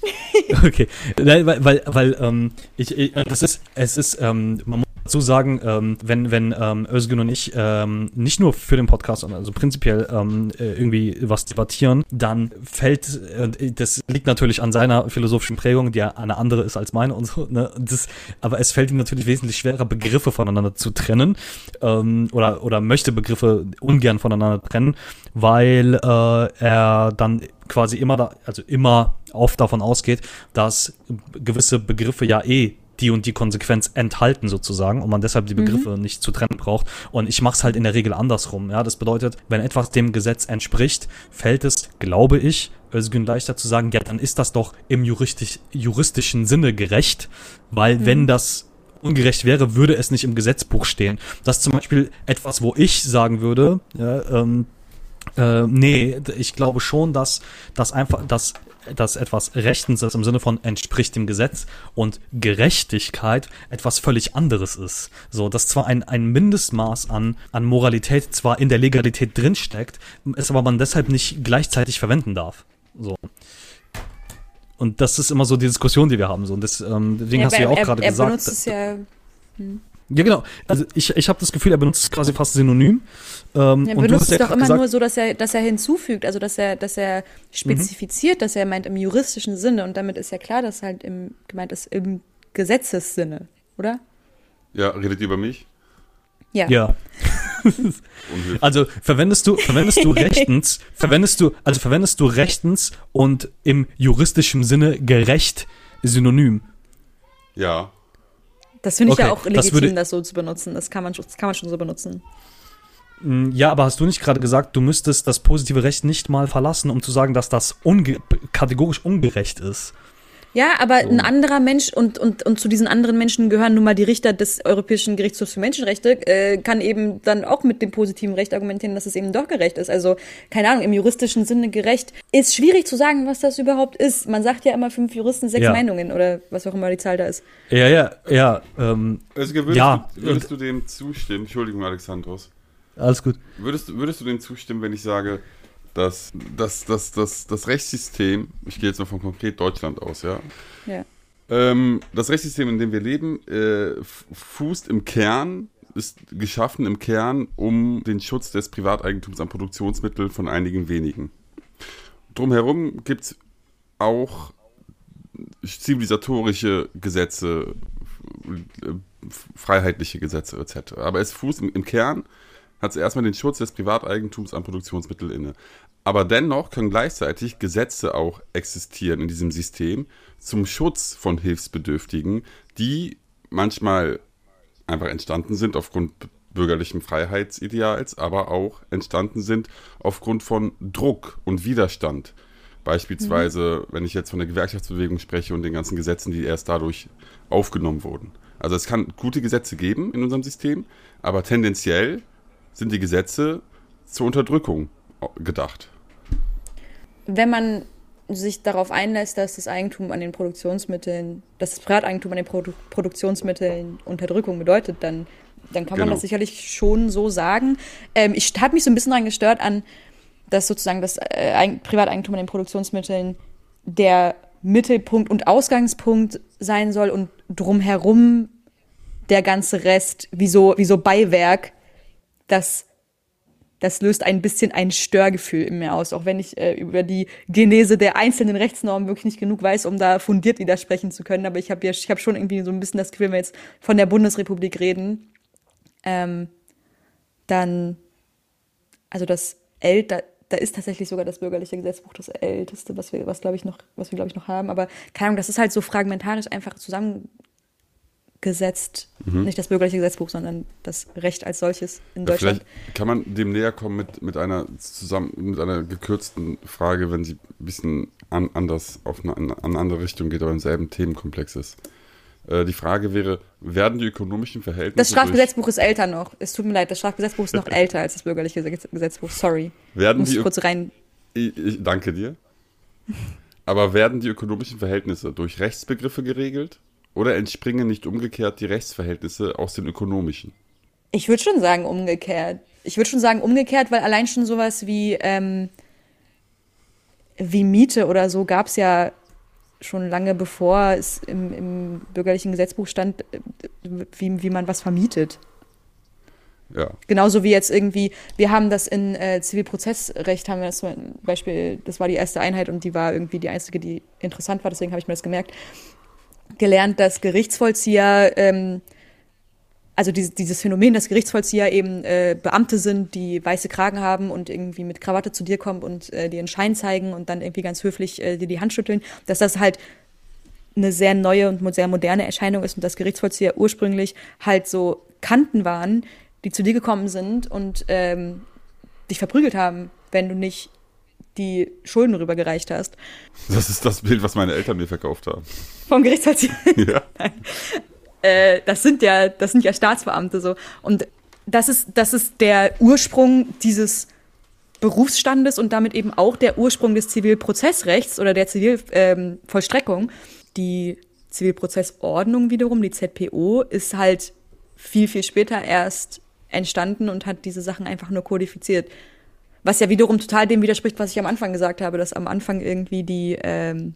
Okay, Nein, weil, weil, weil ähm, ich, ich, das ist, es ist, ähm, man dazu sagen, ähm, wenn, wenn ähm, Özgün und ich ähm, nicht nur für den Podcast, sondern also prinzipiell ähm, äh, irgendwie was debattieren, dann fällt, äh, das liegt natürlich an seiner philosophischen Prägung, die ja eine andere ist als meine und so, ne? Das, aber es fällt ihm natürlich wesentlich schwerer, Begriffe voneinander zu trennen ähm, oder, oder möchte Begriffe ungern voneinander trennen, weil äh, er dann quasi immer da, also immer oft davon ausgeht, dass gewisse Begriffe ja eh die und die Konsequenz enthalten sozusagen und man deshalb die Begriffe nicht zu trennen braucht. Und ich mache es halt in der Regel andersrum. Ja, das bedeutet, wenn etwas dem Gesetz entspricht, fällt es, glaube ich, Özgün leichter zu sagen, ja, dann ist das doch im juristisch, juristischen Sinne gerecht, weil wenn das ungerecht wäre, würde es nicht im Gesetzbuch stehen. Das ist zum Beispiel etwas, wo ich sagen würde, ja, ähm, äh, nee, ich glaube schon, dass, dass einfach, dass, dass etwas Rechtens ist im Sinne von entspricht dem Gesetz und Gerechtigkeit etwas völlig anderes ist. So, dass zwar ein, ein Mindestmaß an, an Moralität zwar in der Legalität drinsteckt, es aber man deshalb nicht gleichzeitig verwenden darf. So. Und das ist immer so die Diskussion, die wir haben. So. Und das, ähm, deswegen hast du ja auch er, gerade er gesagt. benutzt es ja, ja, genau. Also ich, ich habe das Gefühl, er benutzt es quasi fast synonym. Ähm, er und du benutzt hast es ja doch immer gesagt, nur so, dass er, dass er hinzufügt, also dass er, dass er spezifiziert, dass er meint im juristischen Sinne und damit ist ja klar, dass halt im, gemeint ist im Gesetzessinne, oder? Ja, redet ihr über mich? Ja. Ja. Also verwendest du, verwendest du rechtens, verwendest du, also verwendest du rechtens und im juristischen Sinne gerecht synonym. Ja. Das finde ich ja Okay, auch das legitim, würde- das so zu benutzen. Das kann man, schon- das kann man schon so benutzen. Mm, Ja, aber hast du nicht gerade gesagt, du müsstest das positive Recht nicht mal verlassen, um zu sagen, dass das unge kategorisch ungerecht ist? Ja, aber ein anderer Mensch und, und, und zu diesen anderen Menschen gehören nun mal die Richter des Europäischen Gerichtshofs für Menschenrechte, äh, kann eben dann auch mit dem positiven Recht argumentieren, dass es eben doch gerecht ist. Also, keine Ahnung, im juristischen Sinne gerecht. Ist schwierig zu sagen, was das überhaupt ist. Man sagt ja immer fünf Juristen, sechs Ja. Meinungen oder was auch immer die Zahl da ist. Ja, ja, ja, ähm, Also würdest, Ja, du, würdest du dem zustimmen? Entschuldigung, Alexandros. Alles gut. Würdest, du- würdest du dem zustimmen, wenn ich sage, dass, dass, dass, dass das Rechtssystem, ich gehe jetzt mal von konkret Deutschland aus, ja, Ja. ähm, das Rechtssystem, in dem wir leben, äh, fußt im Kern, ist geschaffen im Kern, um den Schutz des Privateigentums an Produktionsmitteln von einigen wenigen. Drumherum gibt es auch zivilisatorische Gesetze, äh, freiheitliche Gesetze etc. Aber es fußt im, im Kern, hat es erstmal den Schutz des Privateigentums an Produktionsmitteln inne. Aber dennoch können gleichzeitig Gesetze auch existieren in diesem System zum Schutz von Hilfsbedürftigen, die manchmal einfach entstanden sind aufgrund bürgerlichen Freiheitsideals, aber auch entstanden sind aufgrund von Druck und Widerstand. Beispielsweise, wenn ich jetzt von der Gewerkschaftsbewegung spreche und den ganzen Gesetzen, die erst dadurch aufgenommen wurden. Also es kann gute Gesetze geben in unserem System, aber tendenziell sind die Gesetze zur Unterdrückung gedacht. Wenn man sich darauf einlässt, dass das Eigentum an den Produktionsmitteln, dass das Privateigentum an den Produ Produktionsmitteln Unterdrückung bedeutet, dann, dann kann man Genau. das sicherlich schon so sagen. Ähm, ich habe mich so ein bisschen daran gestört an, dass sozusagen das äh, Eig- Privateigentum an den Produktionsmitteln der Mittelpunkt und Ausgangspunkt sein soll und drumherum der ganze Rest wie so, wie so Beiwerk, das das löst ein bisschen ein Störgefühl in mir aus, auch wenn ich äh, über die Genese der einzelnen Rechtsnormen wirklich nicht genug weiß, um da fundiert widersprechen zu können. Aber ich habe ja, ich habe schon irgendwie so ein bisschen das Gefühl, wenn wir jetzt von der Bundesrepublik reden, ähm, dann, also das älter, da ist tatsächlich sogar das bürgerliche Gesetzbuch das älteste, was wir, was glaube ich noch, was wir glaube ich noch haben. Aber keine Ahnung, das ist halt so fragmentarisch einfach zusammengesetzt. Mhm. Nicht das bürgerliche Gesetzbuch, sondern das Recht als solches in ja, Deutschland. Vielleicht kann man dem näher kommen mit, mit einer zusammen mit einer gekürzten Frage, wenn sie ein bisschen an, anders auf eine, an eine andere Richtung geht, aber im selben Themenkomplex ist. Äh, die Frage wäre, werden die ökonomischen Verhältnisse. Das Strafgesetzbuch ist älter noch. Es tut mir leid, das Strafgesetzbuch ist noch älter als das bürgerliche Gesetzbuch. Sorry. Werden Muss die kurz rein. Ich, ich danke dir. Aber werden die ökonomischen Verhältnisse durch Rechtsbegriffe geregelt oder entspringen nicht umgekehrt die Rechtsverhältnisse aus den ökonomischen? Ich würde schon sagen umgekehrt. Ich würde schon sagen umgekehrt, weil allein schon sowas wie, ähm, wie Miete oder so gab es ja schon lange bevor es im, im bürgerlichen Gesetzbuch stand, äh, wie, wie man was vermietet. Ja. Genauso wie jetzt irgendwie, wir haben das in äh, Zivilprozessrecht, haben wir das zum Beispiel, das war die erste Einheit und die war irgendwie die einzige, die interessant war, deswegen habe ich mir das gemerkt, gelernt, dass Gerichtsvollzieher ähm, also dieses, dieses Phänomen, dass Gerichtsvollzieher eben äh, Beamte sind, die weiße Kragen haben und irgendwie mit Krawatte zu dir kommen und äh, dir einen Schein zeigen und dann irgendwie ganz höflich äh, dir die Hand schütteln, dass das halt eine sehr neue und sehr moderne Erscheinung ist und dass Gerichtsvollzieher ursprünglich halt so Kanten waren, die zu dir gekommen sind und ähm, dich verprügelt haben, wenn du nicht die Schulden rübergereicht hast. Das ist das Bild, was meine Eltern mir verkauft haben. Vom Gerichtsvollzieher? Ja. äh, das sind ja, das sind ja Staatsbeamte so. Und das ist, das ist der Ursprung dieses Berufsstandes und damit eben auch der Ursprung des Zivilprozessrechts oder der Zivilvollstreckung. Ähm, die Zivilprozessordnung wiederum, die ZPO, ist halt viel, viel später erst entstanden und hat diese Sachen einfach nur kodifiziert. Was ja wiederum total dem widerspricht, was ich am Anfang gesagt habe, dass am Anfang irgendwie die, ähm,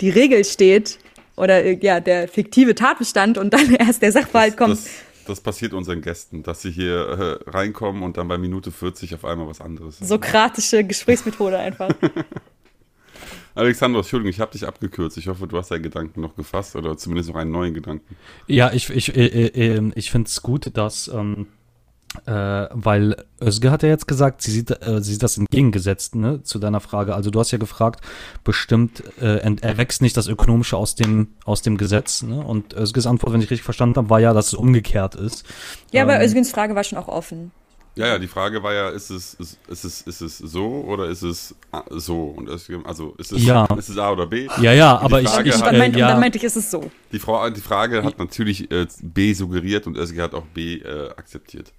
die Regel steht, oder äh, ja, der fiktive Tatbestand und dann erst der Sachverhalt das, kommt. Das, das, passiert unseren Gästen, dass sie hier äh, reinkommen und dann bei Minute 40 auf einmal was anderes. Sokratische Gesprächsmethode einfach. Alexander, Entschuldigung, ich habe dich abgekürzt. Ich hoffe, du hast deinen Gedanken noch gefasst oder zumindest noch einen neuen Gedanken. Ja, ich, ich, äh, äh, ähm, ich finde es gut, dass ähm, äh, weil Özge hat ja jetzt gesagt, sie sieht, äh, sie sieht das entgegengesetzt, ne, zu deiner Frage. Also du hast ja gefragt, bestimmt äh, erwächst nicht das Ökonomische aus dem, aus dem Gesetz, ne? Und Özges Antwort, wenn ich richtig verstanden habe, war ja, dass es umgekehrt ist. Ja, ähm, aber Özgens Frage war schon auch offen. Ja, ja, die Frage war ja, ist es, ist, ist es, ist es so oder ist es so? Und es, also ist es, ja. ist es A oder B? Ja, ja, aber ich, ich, hat, dann, meint, ja. dann meinte ich, ist es so. Die, Frau, die Frage hat natürlich äh, B suggeriert und Özge hat auch B äh, akzeptiert.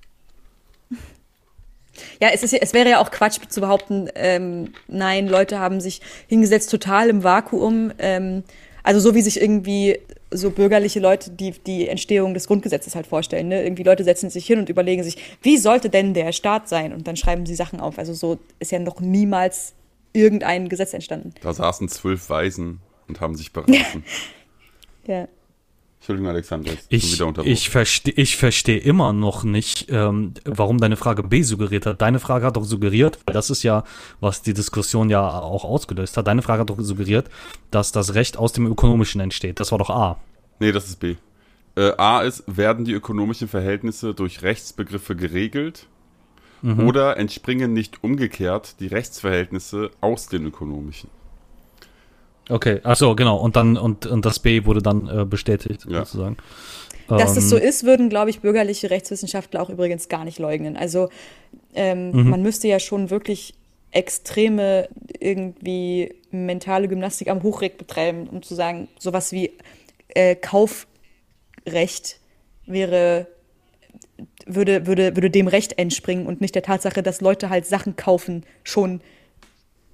Ja, es, ist, es wäre ja auch Quatsch zu behaupten, ähm, nein, Leute haben sich hingesetzt total im Vakuum. Ähm, also so wie sich irgendwie so bürgerliche Leute die, die Entstehung des Grundgesetzes halt vorstellen. Ne? Irgendwie Leute setzen sich hin und überlegen sich, wie sollte denn der Staat sein? Und dann schreiben sie Sachen auf. Also so ist ja noch niemals irgendein Gesetz entstanden. Da saßen zwölf Weisen und haben sich beraten. ja. Entschuldigung, Alexander, ich, ich verstehe ich versteh immer noch nicht, ähm, warum deine Frage B suggeriert hat. Deine Frage hat doch suggeriert, das ist ja, was die Diskussion ja auch ausgelöst hat, deine Frage hat doch suggeriert, dass das Recht aus dem Ökonomischen entsteht. Das war doch A. Nee, das ist B. Äh, A ist, werden die ökonomischen Verhältnisse durch Rechtsbegriffe geregelt mhm. oder entspringen nicht umgekehrt die Rechtsverhältnisse aus den ökonomischen? Okay, ach so, genau. Und dann, und, und das B wurde dann äh, bestätigt, ja. sozusagen. Dass ähm, das so ist, würden, glaube ich, bürgerliche Rechtswissenschaftler auch übrigens gar nicht leugnen. Also ähm, mhm. man müsste ja schon wirklich extreme irgendwie mentale Gymnastik am Hochreg betreiben, um zu sagen, sowas wie äh, Kaufrecht wäre würde, würde, würde dem Recht entspringen und nicht der Tatsache, dass Leute halt Sachen kaufen, schon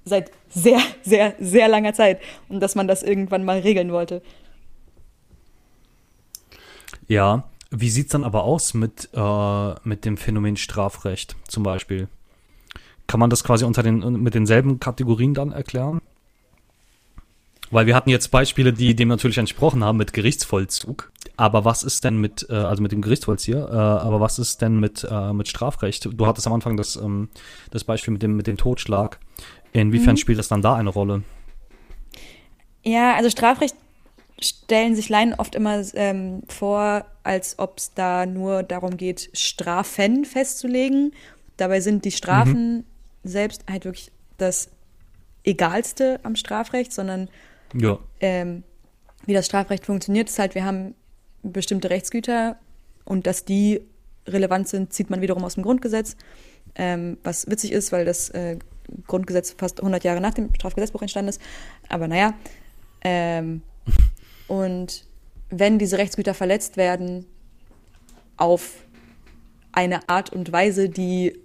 seit sehr, sehr, sehr langer Zeit und dass man das irgendwann mal regeln wollte. Ja, wie sieht es dann aber aus mit, äh, mit dem Phänomen Strafrecht zum Beispiel? Kann man das quasi unter den, mit denselben Kategorien dann erklären? Weil wir hatten jetzt Beispiele, die dem natürlich entsprochen haben mit Gerichtsvollzug. aber was ist denn mit, äh, also mit dem Gerichtsvollzieher, äh, aber was ist denn mit, äh, mit Strafrecht? Du hattest am Anfang das, ähm, das Beispiel mit dem, mit dem Totschlag. Inwiefern Mhm. spielt das dann da eine Rolle? Ja, also Strafrecht stellen sich Laien oft immer ähm, vor, als ob es da nur darum geht, Strafen festzulegen. Dabei sind die Strafen selbst halt wirklich das Egalste am Strafrecht, sondern Ja. ähm, wie das Strafrecht funktioniert, ist halt, wir haben bestimmte Rechtsgüter und dass die relevant sind, zieht man wiederum aus dem Grundgesetz. Ähm, was witzig ist, weil das äh, Grundgesetz fast 100 Jahre nach dem Strafgesetzbuch entstanden ist. Aber naja. Ähm, und wenn diese Rechtsgüter verletzt werden auf eine Art und Weise, die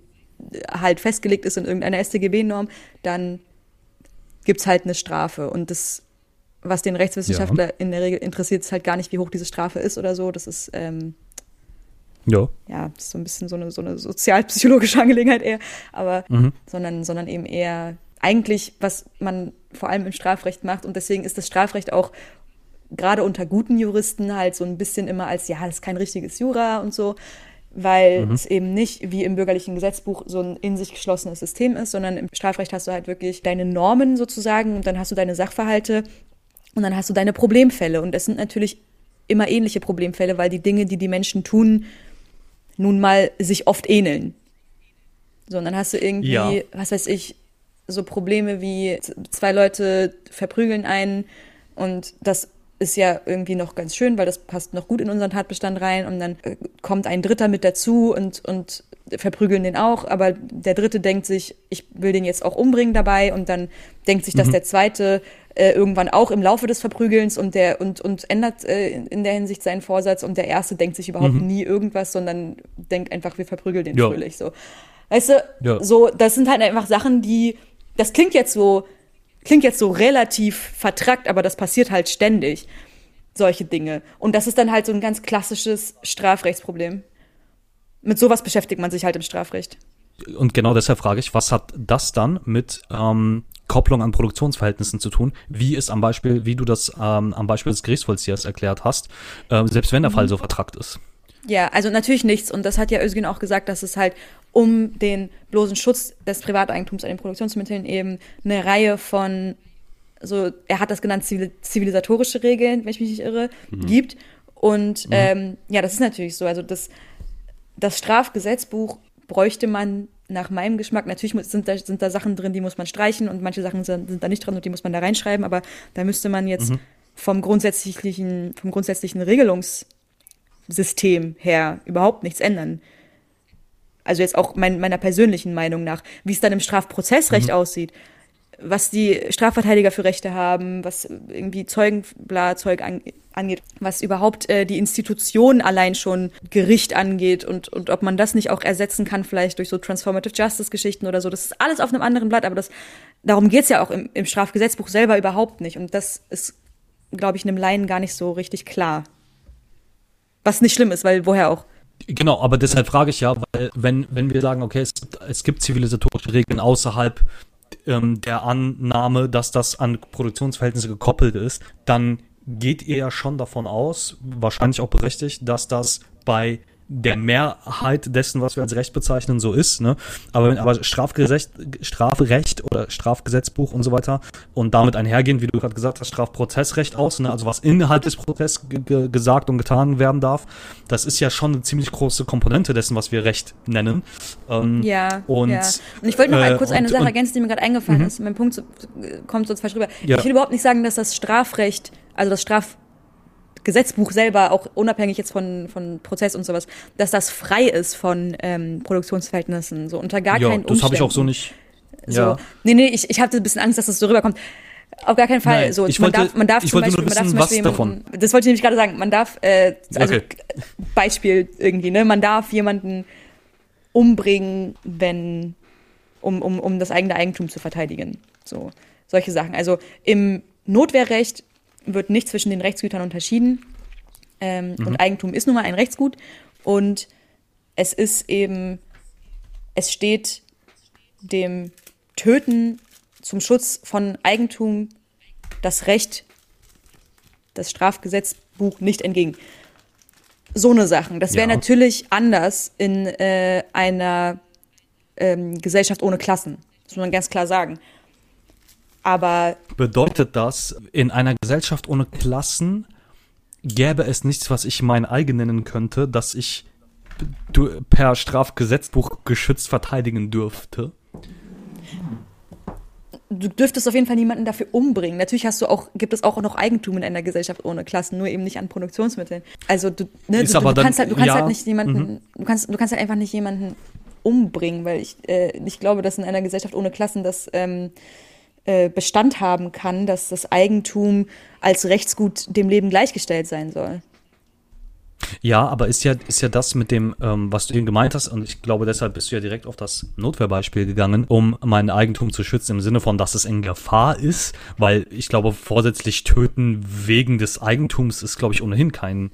halt festgelegt ist in irgendeiner StGB-Norm, dann gibt es halt eine Strafe. Und das, was den Rechtswissenschaftler in der Regel interessiert, ist halt gar nicht, wie hoch diese Strafe ist oder so. Das ist, ähm, Ja. ja, das ist so ein bisschen so eine, so eine sozialpsychologische Angelegenheit eher, aber Mhm. sondern, sondern eben eher eigentlich, was man vor allem im Strafrecht macht. Und deswegen ist das Strafrecht auch gerade unter guten Juristen halt so ein bisschen immer als, ja, das ist kein richtiges Jura und so, weil Mhm. es eben nicht wie im bürgerlichen Gesetzbuch so ein in sich geschlossenes System ist, sondern im Strafrecht hast du halt wirklich deine Normen sozusagen und dann hast du deine Sachverhalte und dann hast du deine Problemfälle. Und es sind natürlich immer ähnliche Problemfälle, weil die Dinge, die die Menschen tun, nun mal sich oft ähneln. So, und dann hast du irgendwie, Ja. was weiß ich, so Probleme wie zwei Leute verprügeln einen und das ist ja irgendwie noch ganz schön, weil das passt noch gut in unseren Tatbestand rein und dann äh, kommt ein Dritter mit dazu und, und verprügeln den auch, aber der Dritte denkt sich, ich will den jetzt auch umbringen dabei und dann denkt sich, dass der Zweite äh, irgendwann auch im Laufe des Verprügelns und der und, und ändert äh, in- der Hinsicht seinen Vorsatz und der Erste denkt sich überhaupt nie irgendwas, sondern denkt einfach, wir verprügeln den Ja. fröhlich so. Weißt du, Ja. so, das sind halt einfach Sachen, die, das klingt jetzt so, klingt jetzt so relativ vertrackt, aber das passiert halt ständig. Solche Dinge. Und das ist dann halt so ein ganz klassisches Strafrechtsproblem. Mit sowas beschäftigt man sich halt im Strafrecht. Und genau deshalb frage ich, was hat das dann mit ähm, Kopplung an Produktionsverhältnissen zu tun? Wie ist am Beispiel, wie du das ähm, am Beispiel des Gerichtsvollziehers erklärt hast, ähm, selbst wenn der Fall so vertrackt ist? Ja, also natürlich nichts. Und das hat ja Özgün auch gesagt, dass es halt um den bloßen Schutz des Privateigentums an den Produktionsmitteln eben eine Reihe von, so, er hat das genannt, zivil zivilisatorische Regeln, wenn ich mich nicht irre, gibt. Und ähm, ja, das ist natürlich so. Also das, das Strafgesetzbuch bräuchte man nach meinem Geschmack, natürlich sind da, sind da Sachen drin, die muss man streichen und manche Sachen sind, sind da nicht drin und die muss man da reinschreiben, aber da müsste man jetzt vom grundsätzlichen, vom grundsätzlichen Regelungssystem her überhaupt nichts ändern. Also jetzt auch mein, meiner persönlichen Meinung nach, wie es dann im Strafprozessrecht aussieht, was die Strafverteidiger für Rechte haben, was irgendwie Zeugen, bla, Zeug an, angeht, was überhaupt äh, die Institution allein schon Gericht angeht und, und ob man das nicht auch ersetzen kann, vielleicht durch so Transformative Justice Geschichten oder so. Das ist alles auf einem anderen Blatt, aber das, darum geht's ja auch im, im Strafgesetzbuch selber überhaupt nicht. Und das ist, glaube ich, einem Laien gar nicht so richtig klar. Was nicht schlimm ist, weil woher auch? Genau, aber deshalb frage ich ja, weil wenn, wenn wir sagen, okay, es, es gibt zivilisatorische Regeln außerhalb ähm, der Annahme, dass das an Produktionsverhältnisse gekoppelt ist, dann geht ihr ja schon davon aus, wahrscheinlich auch berechtigt, dass das bei der Mehrheit dessen, was wir als Recht bezeichnen, so ist. Ne? Aber, aber Strafgerecht, Strafrecht oder Strafgesetzbuch und so weiter und damit einhergehend, wie du gerade gesagt hast, Strafprozessrecht aus, ne? also was innerhalb des Prozesses ge gesagt und getan werden darf, das ist ja schon eine ziemlich große Komponente dessen, was wir Recht nennen. Ähm, Ja, und, ja. Und ich wollte noch äh, kurz eine und- Sache und- ergänzen, die mir gerade eingefallen ist. Mein Punkt kommt sonst falsch rüber. Ja. Ich will überhaupt nicht sagen, dass das Strafrecht, also das Strafgesetzbuch selber, auch unabhängig jetzt von, von Prozess und sowas, dass das frei ist von ähm, Produktionsverhältnissen. So unter gar ja, keinen das habe ich auch so Umständen. nicht. So. Ja. Nee, nee, ich, ich hatte ein bisschen Angst, dass das so rüberkommt. Auf gar keinen Fall. Nein, so, ich man, wollte- darf, man darf ich zum Beispiel, nur man darf zum Beispiel jemanden, das wollte ich nämlich gerade sagen, man darf, äh, also Okay. Beispiel irgendwie, ne, man darf jemanden umbringen, wenn, um, um, um das eigene Eigentum zu verteidigen. So, solche Sachen. Also im Notwehrrecht wird nicht zwischen den Rechtsgütern unterschieden. Ähm, Und Eigentum ist nun mal ein Rechtsgut. Und es ist eben, es steht dem Töten zum Schutz von Eigentum das Recht, das Strafgesetzbuch nicht entgegen. so eine Sachen. Das wäre Ja. natürlich anders in äh, einer ähm, Gesellschaft ohne Klassen. Das muss man ganz klar sagen. Aber Bedeutet das, in einer Gesellschaft ohne Klassen gäbe es nichts, was ich mein eigen nennen könnte, das ich per Strafgesetzbuch geschützt verteidigen dürfte? du dürftest auf jeden Fall niemanden dafür umbringen. Natürlich hast du auch, gibt es auch noch Eigentum in einer Gesellschaft ohne Klassen, nur eben nicht an Produktionsmitteln. Also du, ne, du, du kannst dann- halt, du kannst ja, halt nicht jemanden, du kannst, du kannst halt einfach nicht jemanden umbringen, weil ich, äh, ich glaube, dass in einer Gesellschaft ohne Klassen das ähm, äh, Bestand haben kann, dass das Eigentum als Rechtsgut dem Leben gleichgestellt sein soll. Ja, aber ist ja, ist ja das mit dem, ähm, was du eben gemeint hast, und ich glaube, deshalb bist du ja direkt auf das Notwehrbeispiel gegangen, um mein Eigentum zu schützen, im Sinne von, dass es in Gefahr ist, weil ich glaube, vorsätzlich töten wegen des Eigentums ist, glaube ich, ohnehin kein,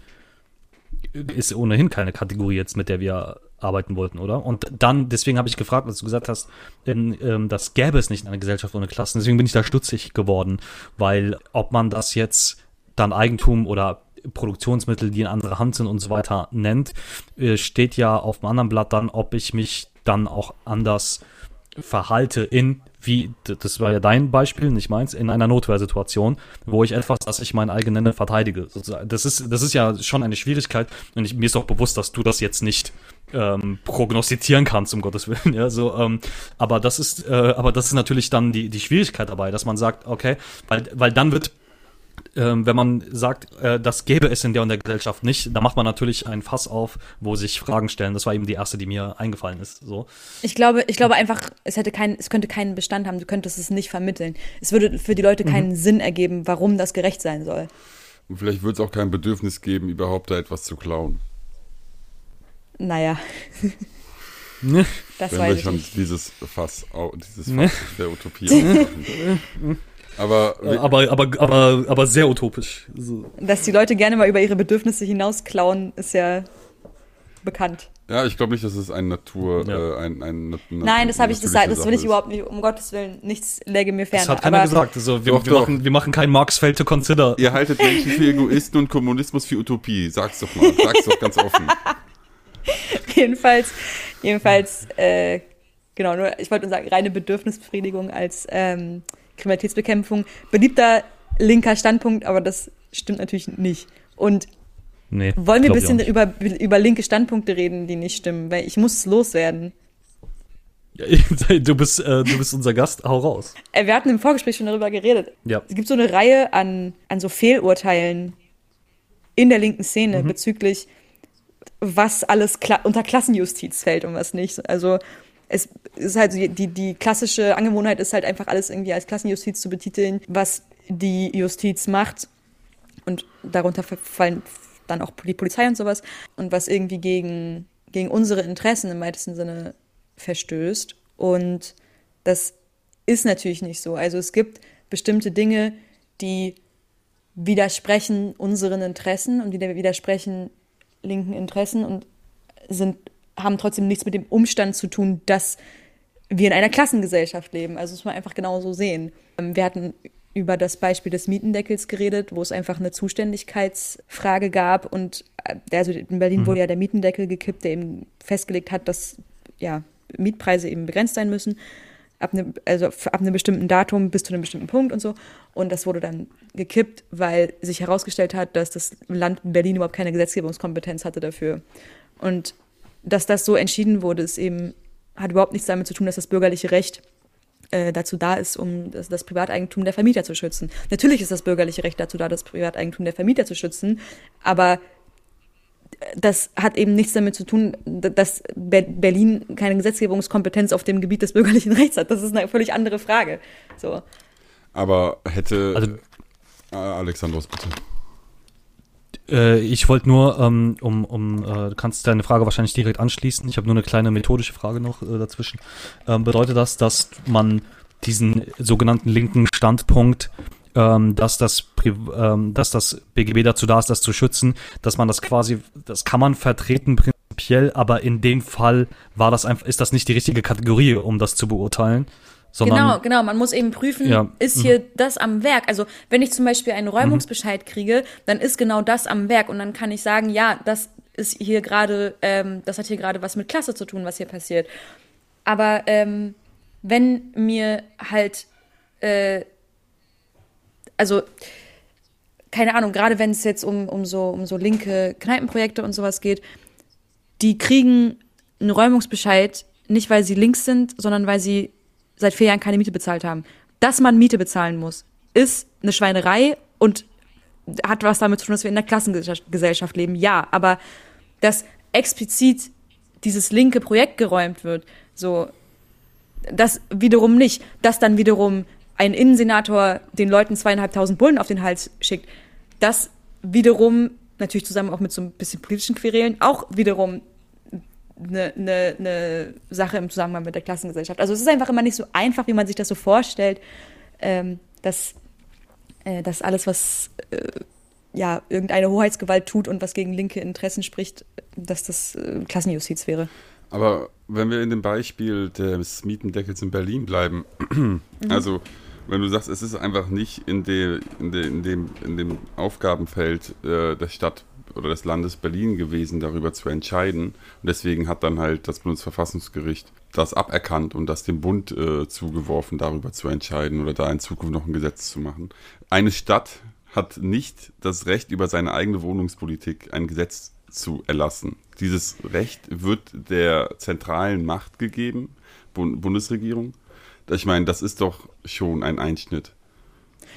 ist ohnehin keine Kategorie jetzt, mit der wir arbeiten wollten, oder? Und dann, deswegen habe ich gefragt, was du gesagt hast, denn ähm, das gäbe es nicht in einer Gesellschaft ohne Klassen. Deswegen bin ich da stutzig geworden, weil ob man das jetzt dann Eigentum oder Produktionsmittel, die in anderer Hand sind und so weiter nennt, äh, steht ja auf dem anderen Blatt dann, ob ich mich dann auch anders verhalte in, wie, das war ja dein Beispiel, nicht meins, in einer Notwehrsituation, wo ich etwas, das ich mein eigen nenne, verteidige. Das ist, das ist ja schon eine Schwierigkeit und ich, mir ist auch bewusst, dass du das jetzt nicht ähm, prognostizieren kannst, um Gottes Willen. Ja, so, ähm, aber das ist, äh, aber das ist natürlich dann die, die Schwierigkeit dabei, dass man sagt, okay, weil, weil dann wird ähm, wenn man sagt, äh, das gäbe es in der und der Gesellschaft nicht, da macht man natürlich ein Fass auf, wo sich Fragen stellen. Das war eben die erste, die mir eingefallen ist. So. Ich glaube, ich glaube einfach, es hätte keinen, es könnte keinen Bestand haben, du könntest es nicht vermitteln. Es würde für die Leute keinen Sinn ergeben, warum das gerecht sein soll. Und vielleicht wird es auch kein Bedürfnis geben, überhaupt da etwas zu klauen. Naja, Ne? das Wenn weiß wir ich schon nicht. dieses Fass, dieses Ne? Fass der Utopie. Aber Äh, Aber, aber, aber, aber sehr utopisch. So. Dass die Leute gerne mal über ihre Bedürfnisse hinausklauen, ist ja bekannt. ja, ich glaube nicht, dass es ein Natur, Ja. äh, ein, ein, Nat- Nein, das habe ich, das, das will ich überhaupt nicht, um Gottes Willen, nichts läge mir fern. Das hat keiner aber gesagt. Also, wir, Doch, wir, doch. Machen, wir machen kein Marx Fail to Consider. Ihr haltet Menschen für Egoisten und Kommunismus für Utopie. Sag's doch mal. Sag's doch ganz offen. jedenfalls, jedenfalls, äh, genau, nur, ich wollte nur sagen, reine Bedürfnisbefriedigung als ähm, Kriminalitätsbekämpfung. Beliebter linker Standpunkt, aber das stimmt natürlich nicht. Und Nee, wollen wir ein bisschen über, über linke Standpunkte reden, die nicht stimmen, weil ich muss loswerden. Du bist, äh, du bist unser Gast, hau raus. Äh, wir hatten im Vorgespräch schon darüber geredet. Ja. Es gibt so eine Reihe an, an so Fehlurteilen in der linken Szene bezüglich, was alles kla unter Klassenjustiz fällt und was nicht. Also es ist halt so, die, die klassische Angewohnheit ist halt einfach alles irgendwie als Klassenjustiz zu betiteln, was die Justiz macht. Und darunter fallen dann auch die Polizei und sowas. Und was irgendwie gegen, gegen unsere Interessen im weitesten Sinne verstößt. Und das ist natürlich nicht so. Also es gibt bestimmte Dinge, die widersprechen unseren Interessen und die widersprechen linken Interessen und sind, haben trotzdem nichts mit dem Umstand zu tun, dass wir in einer Klassengesellschaft leben. Also das muss man einfach genauso sehen. Ähm, Wir hatten über das Beispiel des Mietendeckels geredet, wo es einfach eine Zuständigkeitsfrage gab und äh, also in Berlin wurde ja der Mietendeckel gekippt, der eben festgelegt hat, dass ja Mietpreise eben begrenzt sein müssen, ab ne, also ab einem bestimmten Datum bis zu einem bestimmten Punkt und so. Und das wurde dann gekippt, weil sich herausgestellt hat, dass das Land Berlin überhaupt keine Gesetzgebungskompetenz hatte dafür. Und dass das so entschieden wurde, ist eben, hat überhaupt nichts damit zu tun, dass das bürgerliche Recht äh, dazu da ist, um das, das Privateigentum der Vermieter zu schützen. Natürlich ist das bürgerliche Recht dazu da, das Privateigentum der Vermieter zu schützen, aber das hat eben nichts damit zu tun, dass Ber- Berlin keine Gesetzgebungskompetenz auf dem Gebiet des bürgerlichen Rechts hat. Das ist eine völlig andere Frage. So. Aber hätte. Also- äh, Alexandros, bitte. Äh, ich wollte nur, ähm, um, um, äh, du kannst deine Frage wahrscheinlich direkt anschließen. Ich habe nur eine kleine methodische Frage noch dazwischen. Ähm, bedeutet das, dass man diesen sogenannten linken Standpunkt, ähm, dass das, ähm, dass das BGB dazu da ist, das zu schützen, dass man das quasi, das kann man vertreten prinzipiell, aber in dem Fall war das einfach, ist das nicht die richtige Kategorie, um das zu beurteilen, sondern Genau, genau. Man muss eben prüfen, Ja, ist mhm. hier das am Werk? Also wenn ich zum Beispiel einen Räumungsbescheid kriege, dann ist genau das am Werk und dann kann ich sagen, ja, das ist hier gerade, ähm, das hat hier gerade was mit Klasse zu tun, was hier passiert. Aber ähm, wenn mir halt, äh, also keine Ahnung, gerade wenn es jetzt um, um, so, um so linke Kneipenprojekte und sowas geht, die kriegen einen Räumungsbescheid, nicht weil sie links sind, sondern weil sie seit vier Jahren keine Miete bezahlt haben. Dass man Miete bezahlen muss, ist eine Schweinerei und hat was damit zu tun, dass wir in einer Klassengesellschaft leben. Ja, aber dass explizit dieses linke Projekt geräumt wird, so, das wiederum nicht. Dass dann wiederum ein Innensenator den Leuten zweieinhalbtausend Bullen auf den Hals schickt, das wiederum, natürlich zusammen auch mit so ein bisschen politischen Querelen, auch wiederum eine, eine, eine Sache im Zusammenhang mit der Klassengesellschaft. Also es ist einfach immer nicht so einfach, wie man sich das so vorstellt, ähm, dass, äh, dass alles, was äh, ja, irgendeine Hoheitsgewalt tut und was gegen linke Interessen spricht, dass das äh, Klassenjustiz wäre. Aber wenn wir in dem Beispiel des Mietendeckels in Berlin bleiben, mhm. also wenn du sagst, es ist einfach nicht in, de, in, de, in, dem, in dem Aufgabenfeld äh, der Stadt oder des Landes Berlin gewesen, darüber zu entscheiden. Und deswegen hat dann halt das Bundesverfassungsgericht das aberkannt und das dem Bund äh, zugeworfen, darüber zu entscheiden oder da in Zukunft noch ein Gesetz zu machen. Eine Stadt hat nicht das Recht, über seine eigene Wohnungspolitik ein Gesetz zu erlassen. Dieses Recht wird der zentralen Macht gegeben, Bund Bundesregierung. Ich meine, das ist doch schon ein Einschnitt.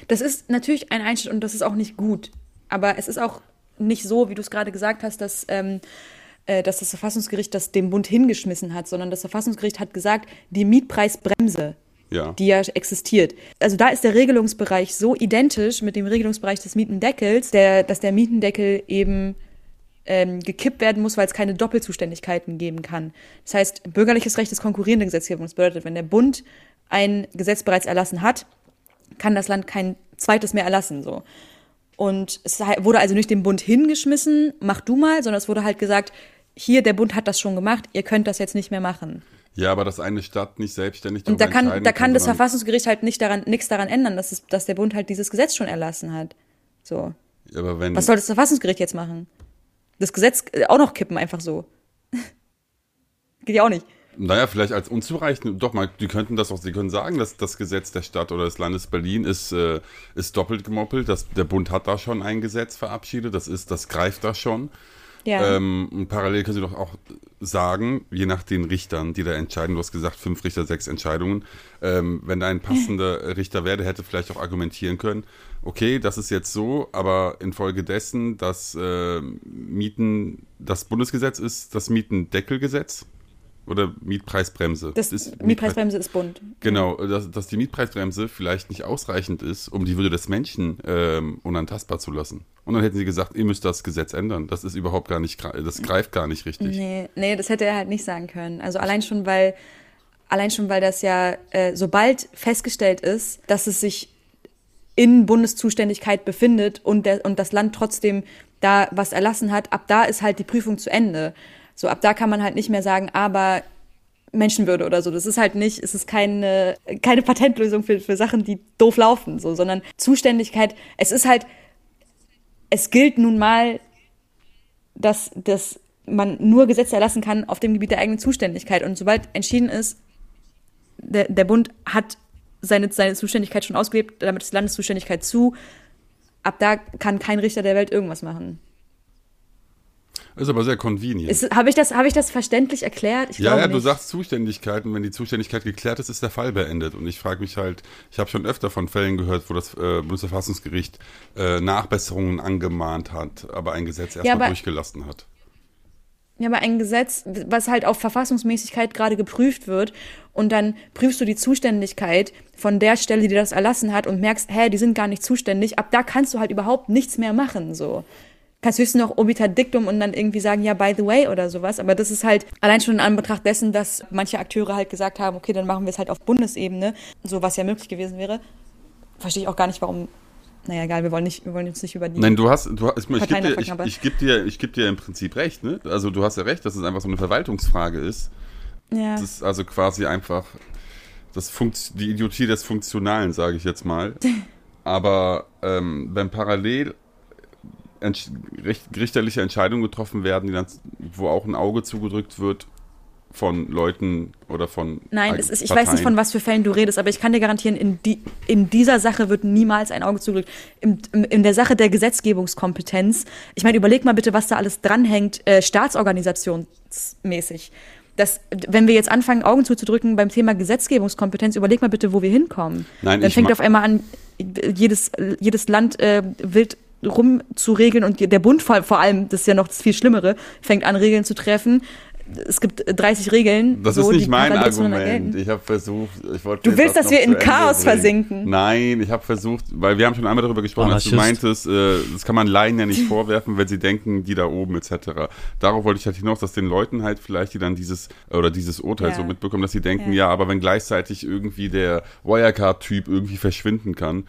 Das ist natürlich ein Einschnitt und das ist auch nicht gut. Aber es ist auch nicht so, wie du es gerade gesagt hast, dass, ähm, äh, dass das Verfassungsgericht das dem Bund hingeschmissen hat, sondern das Verfassungsgericht hat gesagt, die Mietpreisbremse, ja. die ja existiert. Also da ist der Regelungsbereich so identisch mit dem Regelungsbereich des Mietendeckels, der, dass der Mietendeckel eben ähm, gekippt werden muss, weil es keine Doppelzuständigkeiten geben kann. Das heißt, bürgerliches Recht ist konkurrierende Gesetzgebung. Das bedeutet, wenn der Bund ein Gesetz bereits erlassen hat, kann das Land kein zweites mehr erlassen. So. Und es wurde also nicht dem Bund hingeschmissen, mach du mal, sondern es wurde halt gesagt, hier, der Bund hat das schon gemacht, ihr könnt das jetzt nicht mehr machen. Ja, aber dass eine Stadt nicht selbstständig Und da kann, da kann, das Verfassungsgericht halt nicht daran, nichts daran ändern, dass, es, dass der Bund halt dieses Gesetz schon erlassen hat. So. Aber wenn, Was soll das Verfassungsgericht jetzt machen? Das Gesetz äh, auch noch kippen, einfach so. Geht ja auch nicht. Naja, vielleicht als unzureichend, doch mal, die könnten das auch, sie können sagen, dass das Gesetz der Stadt oder des Landes Berlin ist, äh, ist doppelt gemoppelt. Das, der Bund hat da schon ein Gesetz verabschiedet, das ist, das greift da schon. Ja. Ähm, parallel können sie doch auch sagen, je nach den Richtern, die da entscheiden, du hast gesagt, fünf Richter, sechs Entscheidungen, ähm, wenn da ein passender Richter wäre, hätte vielleicht auch argumentieren können, okay, das ist jetzt so, aber infolgedessen, dass äh, Mieten, das Bundesgesetz ist das Mietendeckelgesetz oder Mietpreisbremse. Das ist Mietpreisbremse ist bunt. Genau, dass, dass, die Mietpreisbremse vielleicht nicht ausreichend ist, um die Würde des Menschen ähm, unantastbar zu lassen. Und dann hätten sie gesagt, ihr müsst das Gesetz ändern. Das ist überhaupt gar nicht, das greift gar nicht richtig. Nee, nee, das hätte er halt nicht sagen können. Also allein schon, weil, allein schon, weil das ja, äh, sobald festgestellt ist, dass es sich in Bundeszuständigkeit befindet und, der, und das Land trotzdem da was erlassen hat, ab da ist halt die Prüfung zu Ende. So, ab da kann man halt nicht mehr sagen, aber Menschenwürde oder so. Das ist halt nicht, es ist keine, keine Patentlösung für, für Sachen, die doof laufen, so, sondern Zuständigkeit. Es ist halt, es gilt nun mal, dass, dass man nur Gesetze erlassen kann auf dem Gebiet der eigenen Zuständigkeit. Und sobald entschieden ist, der, der Bund hat seine, seine Zuständigkeit schon ausgelebt, damit ist Landeszuständigkeit zu, ab da kann kein Richter der Welt irgendwas machen. Ist aber sehr convenient. Habe ich, das, hab ich das verständlich erklärt? Ich ja, ja, nicht. du sagst Zuständigkeit und wenn die Zuständigkeit geklärt ist, ist der Fall beendet. Und ich frage mich halt, ich habe schon öfter von Fällen gehört, wo das äh, Bundesverfassungsgericht äh, Nachbesserungen angemahnt hat, aber ein Gesetz erstmal ja, durchgelassen hat. Ja, aber ein Gesetz, was halt auf Verfassungsmäßigkeit gerade geprüft wird und dann prüfst du die Zuständigkeit von der Stelle, die das erlassen hat und merkst, hä, die sind gar nicht zuständig, ab da kannst du halt überhaupt nichts mehr machen, so kannst höchstens noch obiter dictum und dann irgendwie sagen, ja, by the way oder sowas. Aber das ist halt allein schon in Anbetracht dessen, dass manche Akteure halt gesagt haben, okay, dann machen wir es halt auf Bundesebene, so was ja möglich gewesen wäre. Verstehe ich auch gar nicht, warum. Naja, egal, wir wollen nicht, wir wollen jetzt nicht über die. Nein, du hast, du ich, ich gebe dir, ich, ich geb dir, ich geb dir im Prinzip recht, ne? Also du hast ja recht, dass es einfach so eine Verwaltungsfrage ist. Ja. Das ist also quasi einfach das Funkt, die Idiotie des Funktionalen, sage ich jetzt mal. Aber ähm, wenn parallel richterliche Entscheidungen getroffen werden, dann, wo auch ein Auge zugedrückt wird von Leuten oder von. Nein, ist, ich weiß nicht, von was für Fällen du redest, aber ich kann dir garantieren, in, die, in dieser Sache wird niemals ein Auge zugedrückt. In, in, der Sache der Gesetzgebungskompetenz, ich meine, überleg mal bitte, was da alles dranhängt, äh, staatsorganisationsmäßig. Das, wenn wir jetzt anfangen, Augen zuzudrücken beim Thema Gesetzgebungskompetenz, überleg mal bitte, wo wir hinkommen. Nein, Dann fängt auf einmal an, jedes, jedes Land äh, wild rumzuregeln und der Bund vor, allem, das ist ja noch das viel Schlimmere, fängt an, Regeln zu treffen. Es gibt 30 Regeln. Das so, ist nicht mein Argument. Ich habe versucht, ich wollte Du willst, das dass wir in Chaos bringen. versinken. Nein, ich habe versucht, weil wir haben schon einmal darüber gesprochen, als du Anarchist. meintest, äh, das kann man Laien ja nicht vorwerfen, wenn sie denken, die da oben etc. Darauf wollte ich halt hinaus, dass den Leuten halt vielleicht, die dann dieses oder dieses Urteil Ja. so mitbekommen, dass sie denken, Ja. ja, aber wenn gleichzeitig irgendwie der Wirecard-Typ irgendwie verschwinden kann.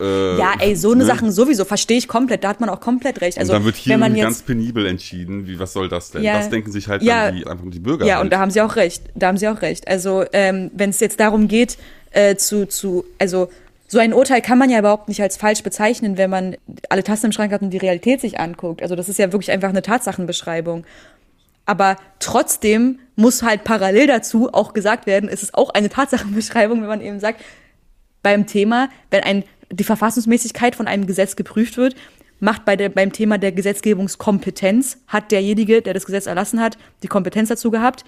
Äh, Ja, ey, so eine ne? Sachen sowieso verstehe ich komplett. Da hat man auch komplett recht. Also und dann wird hier wenn man jetzt ganz penibel entschieden, wie was soll das denn? Ja. das denken sich halt Ja. dann die, einfach die Bürger. Ja, halt. und da haben sie auch recht. Da haben sie auch recht. Also, ähm, wenn es jetzt darum geht, äh, zu, zu, also so ein Urteil kann man ja überhaupt nicht als falsch bezeichnen, wenn man alle Tasten im Schrank hat und die Realität sich anguckt. Also das ist ja wirklich einfach eine Tatsachenbeschreibung. Aber trotzdem muss halt parallel dazu auch gesagt werden, es ist auch eine Tatsachenbeschreibung, wenn man eben sagt, beim Thema, wenn ein, die Verfassungsmäßigkeit von einem Gesetz geprüft wird, macht bei der, beim Thema der Gesetzgebungskompetenz, hat derjenige, der das Gesetz erlassen hat, die Kompetenz dazu gehabt.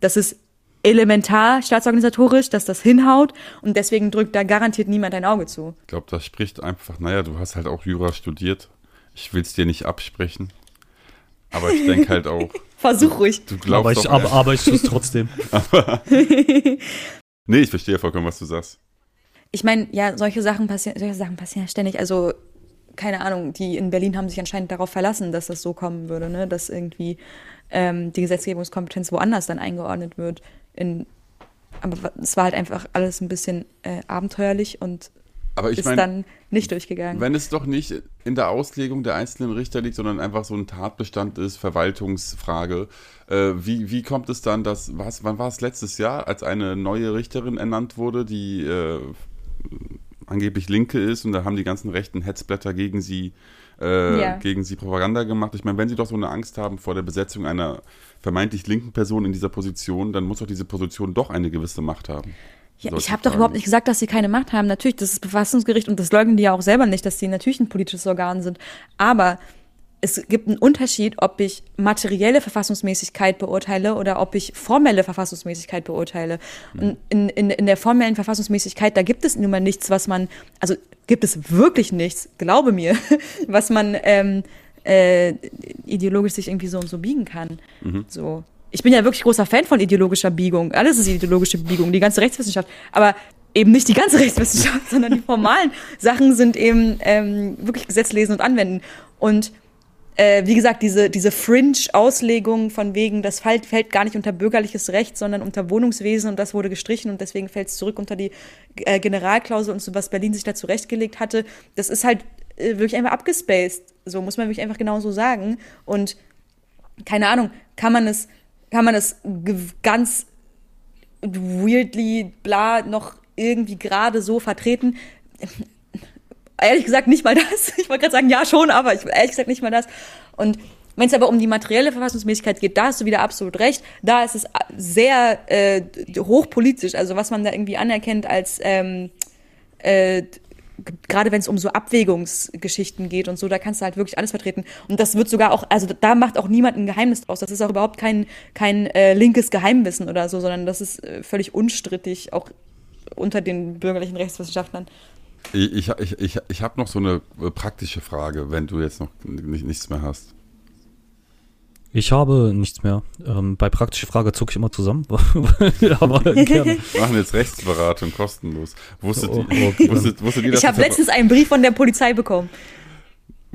Das ist elementar staatsorganisatorisch, dass das hinhaut und deswegen drückt da garantiert niemand ein Auge zu. Ich glaube, das spricht einfach, naja, du hast halt auch Jura studiert. Ich will es dir nicht absprechen. Aber ich denke halt auch, Versuch ruhig. du glaubst Aber ich, doch, aber, aber ich tue es trotzdem. Nee, ich verstehe vollkommen, was du sagst. Ich meine, ja, solche Sachen passieren, solche Sachen passieren ja ständig. Also, keine Ahnung, die in Berlin haben sich anscheinend darauf verlassen, dass das so kommen würde, ne? Dass irgendwie ähm, die Gesetzgebungskompetenz woanders dann eingeordnet wird. In, aber es war halt einfach alles ein bisschen äh, abenteuerlich und Aber ich ist meine, dann nicht durchgegangen. wenn es doch nicht in der Auslegung der einzelnen Richter liegt, sondern einfach so ein Tatbestand ist, Verwaltungsfrage, äh, wie, wie kommt es dann, dass, was, wann war es letztes Jahr, als eine neue Richterin ernannt wurde, die äh, angeblich Linke ist und da haben die ganzen rechten Hetzblätter gegen sie, äh, Ja. gegen sie Propaganda gemacht. Ich meine, wenn sie doch so eine Angst haben vor der Besetzung einer vermeintlich linken Person in dieser Position, dann muss doch diese Position doch eine gewisse Macht haben. Ja, ich habe doch überhaupt nicht gesagt, dass sie keine Macht haben. Natürlich, das ist Verfassungsgericht und das leugnen die ja auch selber nicht, dass sie natürlich ein politisches Organ sind. Aber es gibt einen Unterschied, ob ich materielle Verfassungsmäßigkeit beurteile oder ob ich formelle Verfassungsmäßigkeit beurteile. Und in, in, in der formellen Verfassungsmäßigkeit, da gibt es nun mal nichts, was man, also gibt es wirklich nichts, glaube mir, was man ähm, äh, ideologisch sich irgendwie so und so biegen kann. So. Ich bin ja wirklich großer Fan von ideologischer Biegung. Alles ist ideologische Biegung, die ganze Rechtswissenschaft. Aber eben nicht die ganze Rechtswissenschaft, sondern die formalen Sachen sind eben ähm, wirklich Gesetz lesen und anwenden. Und äh, wie gesagt, diese, diese Fringe-Auslegung von wegen, das fällt, fällt gar nicht unter bürgerliches Recht, sondern unter Wohnungswesen und das wurde gestrichen und deswegen fällt es zurück unter die äh, Generalklausel und so, was Berlin sich da zurechtgelegt hatte, das ist halt äh, wirklich einfach abgespaced. So muss man wirklich einfach genauso sagen. Und keine Ahnung, kann man es, kann man es ganz weirdly bla noch irgendwie gerade so vertreten? Ehrlich gesagt nicht mal das. Ich wollte gerade sagen, ja schon, aber ich, ehrlich gesagt nicht mal das. Und wenn es aber um die materielle Verfassungsmäßigkeit geht, da hast du wieder absolut recht. Da ist es sehr äh, hochpolitisch, also was man da irgendwie anerkennt als ähm, äh, gerade wenn es um so Abwägungsgeschichten geht und so, da kannst du halt wirklich alles vertreten. Und das wird sogar auch, also da macht auch niemand ein Geheimnis draus. Das ist auch überhaupt kein, kein äh, linkes Geheimwissen oder so, sondern das ist äh, völlig unstrittig, auch unter den bürgerlichen Rechtswissenschaftlern. Ich, ich, ich, ich, habe noch so eine äh, praktische Frage, wenn du jetzt noch nicht, nichts mehr hast. Ich habe nichts mehr. Ähm, bei praktischer Frage zucke ich immer zusammen. Aber gerne. Wir machen jetzt Rechtsberatung kostenlos. Wusstet, Oh, ihr, okay. wusstet, wusstet ihr, Ich habe letztens einen Brief von der Polizei bekommen.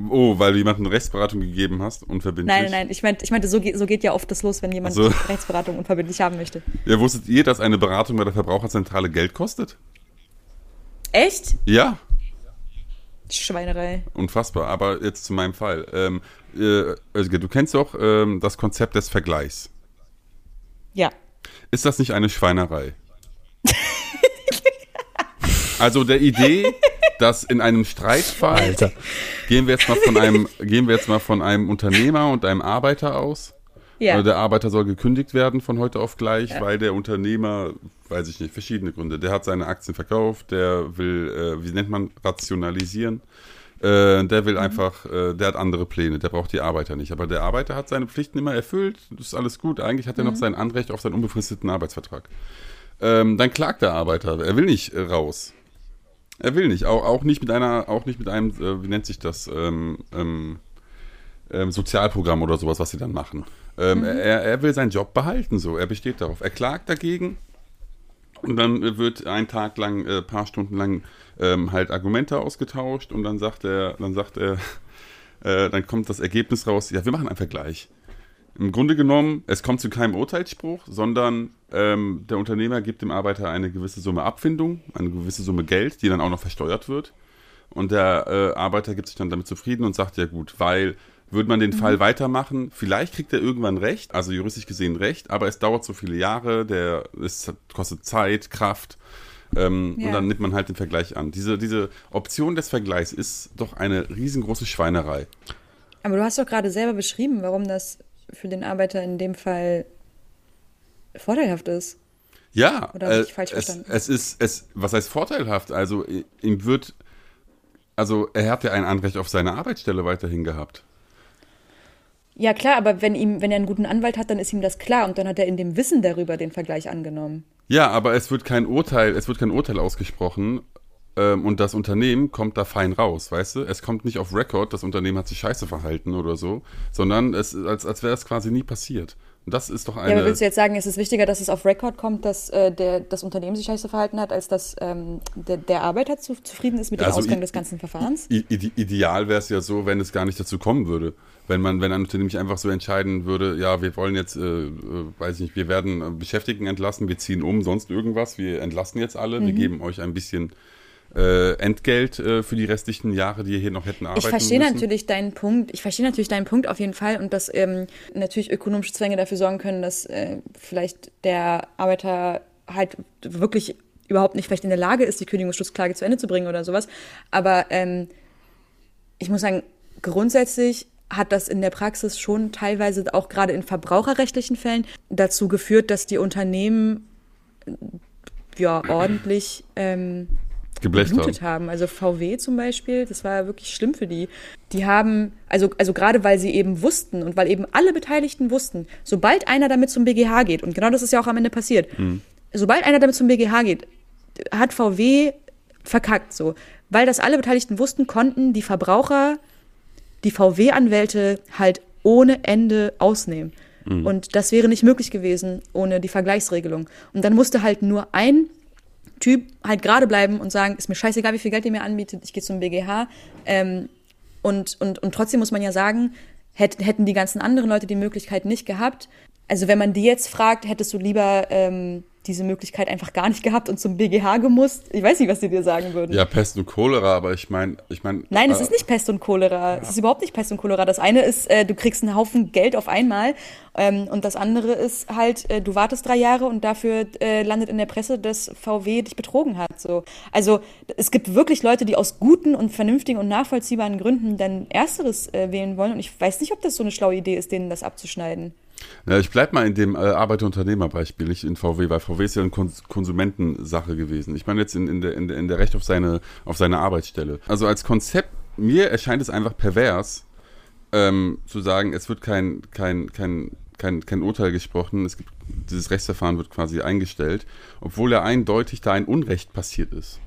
Oh, weil du jemandem Rechtsberatung gegeben hast, unverbindlich. Nein, nein, nein. Ich meinte, ich meinte so, geht, so geht ja oft das los, wenn jemand Ach so. Rechtsberatung unverbindlich haben möchte. Ja, wusstet ihr, dass eine Beratung bei der Verbraucherzentrale Geld kostet? Echt? Ja, Schweinerei. unfassbar. Aber jetzt zu meinem Fall. Ähm, äh, du kennst doch ähm, das Konzept des Vergleichs. Ja. Ist das nicht eine Schweinerei? also der Idee, dass in einem Streitfall Alter. gehen wir jetzt mal von einem gehen wir jetzt mal von einem Unternehmer und einem Arbeiter aus. Ja. Also der Arbeiter soll gekündigt werden von heute auf gleich, weil der Unternehmer, weiß ich nicht, verschiedene Gründe. Der hat seine Aktien verkauft, der will, äh, wie nennt man, rationalisieren. Äh, der will einfach, äh, der hat andere Pläne, der braucht die Arbeiter nicht. Aber der Arbeiter hat seine Pflichten immer erfüllt, das ist alles gut. Eigentlich hat er noch sein Anrecht auf seinen unbefristeten Arbeitsvertrag. Ähm, dann klagt der Arbeiter, er will nicht äh, raus. Er will nicht, auch, auch nicht mit einer, auch nicht mit einem, äh, wie nennt sich das, ähm, ähm, ähm, Sozialprogramm oder sowas, was sie dann machen. Ähm, er, er will seinen Job behalten, so. Er besteht darauf. Er klagt dagegen und dann wird ein Tag lang, äh, paar Stunden lang ähm, halt Argumente ausgetauscht und dann sagt er, dann sagt er, äh, dann kommt das Ergebnis raus, ja, wir machen einen Vergleich. Im Grunde genommen, es kommt zu keinem Urteilsspruch, sondern ähm, der Unternehmer gibt dem Arbeiter eine gewisse Summe Abfindung, eine gewisse Summe Geld, die dann auch noch versteuert wird. Und der äh, Arbeiter gibt sich dann damit zufrieden und sagt, ja gut, weil würde man den Fall weitermachen, vielleicht kriegt er irgendwann Recht, also juristisch gesehen Recht, aber es dauert so viele Jahre, der es kostet Zeit, Kraft. Ähm, Ja. Und dann nimmt man halt den Vergleich an. Diese, diese Option des Vergleichs ist doch eine riesengroße Schweinerei. Aber du hast doch gerade selber beschrieben, warum das für den Arbeiter in dem Fall vorteilhaft ist. Ja, Oder äh, ich falsch es, verstanden? es ist, es, was heißt vorteilhaft? Also ihm wird, also er hat ja ein Anrecht auf seine Arbeitsstelle weiterhin gehabt. Ja, klar, aber wenn, ihm, wenn er einen guten Anwalt hat, dann ist ihm das klar und dann hat er in dem Wissen darüber den Vergleich angenommen. Ja, aber es wird kein Urteil, es wird kein Urteil ausgesprochen ähm, und das Unternehmen kommt da fein raus, weißt du? Es kommt nicht auf Record, das Unternehmen hat sich scheiße verhalten oder so, sondern es als, als wäre es quasi nie passiert. Und das ist doch Ja, eine. aber willst du jetzt sagen, es ist wichtiger, dass es auf Record kommt, dass äh, der, das Unternehmen sich scheiße verhalten hat, als dass ähm, der, der Arbeiter zu, zufrieden ist mit dem Also Ausgang des ganzen Verfahrens? Ideal wäre es ja so, wenn es gar nicht dazu kommen würde. Wenn man, wenn ein Unternehmen nicht einfach so entscheiden würde, ja, wir wollen jetzt, äh, äh, weiß ich nicht, wir werden äh, Beschäftigten entlassen, wir ziehen um, sonst irgendwas, wir entlassen jetzt alle, Mhm. wir geben euch ein bisschen äh, Entgelt äh, für die restlichen Jahre, die ihr hier noch hätten arbeiten Ich verstehe müssen. natürlich deinen Punkt. Ich verstehe natürlich deinen Punkt auf jeden Fall und dass ähm, natürlich ökonomische Zwänge dafür sorgen können, dass äh, vielleicht der Arbeiter halt wirklich überhaupt nicht vielleicht in der Lage ist, die Kündigungsschutzklage zu Ende zu bringen oder sowas. Aber ähm, ich muss sagen, grundsätzlich hat das in der Praxis schon teilweise auch gerade in verbraucherrechtlichen Fällen dazu geführt, dass die Unternehmen ja ordentlich ähm, Geblecht haben. geblutet haben. Also VW zum Beispiel, das war wirklich schlimm für die. Die haben, also, also gerade weil sie eben wussten und weil eben alle Beteiligten wussten, sobald einer damit zum BGH geht, und genau das ist ja auch am Ende passiert, sobald einer damit zum BGH geht, hat VW verkackt so. Weil das alle Beteiligten wussten, konnten die Verbraucher die VW-Anwälte halt ohne Ende ausnehmen. Und das wäre nicht möglich gewesen ohne die Vergleichsregelung. Und dann musste halt nur ein Typ halt gerade bleiben und sagen, ist mir scheißegal, wie viel Geld ihr mir anbietet, ich gehe zum BGH. Ähm, und, und, und trotzdem muss man ja sagen, hätt, hätten die ganzen anderen Leute die Möglichkeit nicht gehabt. Also wenn man die jetzt fragt, hättest du lieber ähm, diese Möglichkeit einfach gar nicht gehabt und zum BGH gemusst? Ich weiß nicht, was die dir sagen würden. Ja, Pest und Cholera, aber ich meine, ich meine. Nein, es äh, ist nicht Pest und Cholera. Es ist überhaupt nicht Pest und Cholera. Das eine ist, äh, du kriegst einen Haufen Geld auf einmal ähm, und das andere ist halt, äh, du wartest drei Jahre und dafür äh, landet in der Presse, dass VW dich betrogen hat. So. Also es gibt wirklich Leute, die aus guten und vernünftigen und nachvollziehbaren Gründen dann Ersteres äh, wählen wollen und ich weiß nicht, ob das so eine schlaue Idee ist, denen das abzuschneiden. Ja, ich bleib mal in dem äh, Arbeiter-Unternehmer-Beispiel, nicht in VW, weil VW ist ja eine Kons Konsumentensache gewesen. Ich meine jetzt in, in, der, in, der, in der Recht auf seine, auf seine Arbeitsstelle. Also als Konzept, mir erscheint es einfach pervers, ähm, zu sagen, es wird kein, kein, kein, kein, kein Urteil gesprochen, es gibt, dieses Rechtsverfahren wird quasi eingestellt, obwohl ja eindeutig da ein Unrecht passiert ist.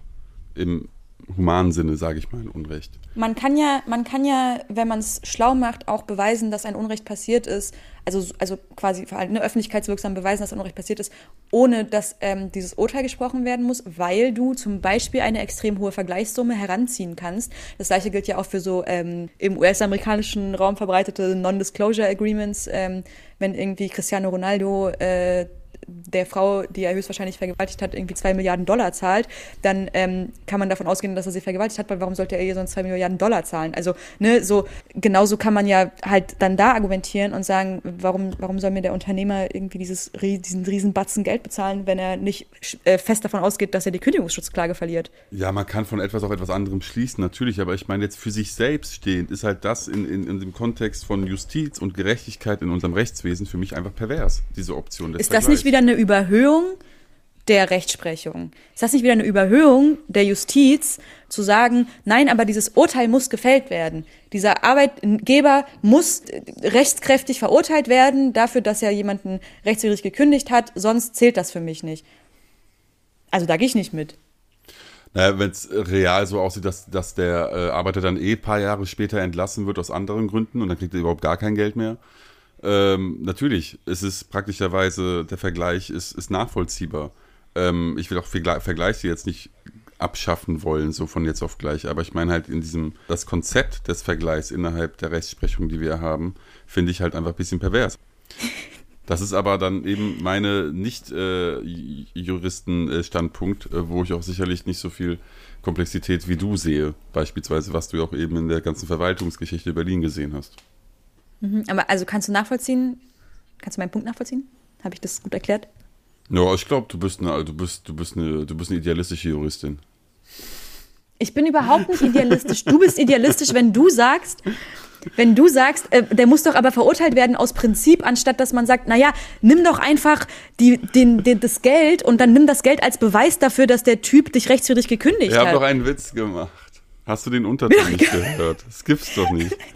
Im humanen Sinne, sage ich mal, ein Unrecht. Man kann ja, man kann ja, wenn man es schlau macht, auch beweisen, dass ein Unrecht passiert ist. Also, also quasi für eine öffentlichkeitswirksam beweisen, dass ein Unrecht passiert ist, ohne dass ähm, dieses Urteil gesprochen werden muss, weil du zum Beispiel eine extrem hohe Vergleichssumme heranziehen kannst. Das gleiche gilt ja auch für so ähm, im US-amerikanischen Raum verbreitete Non-Disclosure Agreements, ähm, wenn irgendwie Cristiano Ronaldo äh, der Frau, die er höchstwahrscheinlich vergewaltigt hat, irgendwie zwei Milliarden Dollar zahlt, dann ähm, kann man davon ausgehen, dass er sie vergewaltigt hat, weil warum sollte er ihr sonst zwei Milliarden Dollar zahlen? Also, ne, so, genauso kann man ja halt dann da argumentieren und sagen, warum, warum soll mir der Unternehmer irgendwie dieses, diesen riesen Batzen Geld bezahlen, wenn er nicht äh, fest davon ausgeht, dass er die Kündigungsschutzklage verliert? Ja, man kann von etwas auf etwas anderem schließen, natürlich, aber ich meine jetzt für sich selbst stehend ist halt das in, in, in dem Kontext von Justiz und Gerechtigkeit in unserem Rechtswesen für mich einfach pervers, diese Option Ist das nicht wieder eine Überhöhung der Rechtsprechung? Ist das nicht wieder eine Überhöhung der Justiz, zu sagen, nein, aber dieses Urteil muss gefällt werden. Dieser Arbeitgeber muss rechtskräftig verurteilt werden dafür, dass er jemanden rechtswidrig gekündigt hat, sonst zählt das für mich nicht. Also da gehe ich nicht mit. Naja, wenn es real so aussieht, dass, dass der äh, Arbeiter dann eh ein paar Jahre später entlassen wird aus anderen Gründen und dann kriegt er überhaupt gar kein Geld mehr. Ähm, natürlich, es ist praktischerweise, der Vergleich ist, ist nachvollziehbar. Ähm, ich will auch Vergleiche jetzt nicht abschaffen wollen, so von jetzt auf gleich. Aber ich meine halt in diesem, das Konzept des Vergleichs innerhalb der Rechtsprechung, die wir haben, finde ich halt einfach ein bisschen pervers. Das ist aber dann eben meine Nicht-Juristen-Standpunkt, äh, äh, wo ich auch sicherlich nicht so viel Komplexität wie du sehe. Beispielsweise, was du auch eben in der ganzen Verwaltungsgeschichte Berlin gesehen hast. Mhm, aber also kannst du nachvollziehen, kannst du meinen Punkt nachvollziehen? Habe ich das gut erklärt? Ja, ich glaube, du bist eine, du bist, du bist eine, du bist eine idealistische Juristin. Ich bin überhaupt nicht idealistisch. Du bist idealistisch, wenn du sagst, wenn du sagst, äh, der muss doch aber verurteilt werden aus Prinzip, anstatt dass man sagt, naja, nimm doch einfach die, den, den, das Geld und dann nimm das Geld als Beweis dafür, dass der Typ dich rechtswidrig gekündigt ich hat. Ich habe doch einen Witz gemacht. Hast du den Unterton nicht gehört? Das gibt's doch nicht.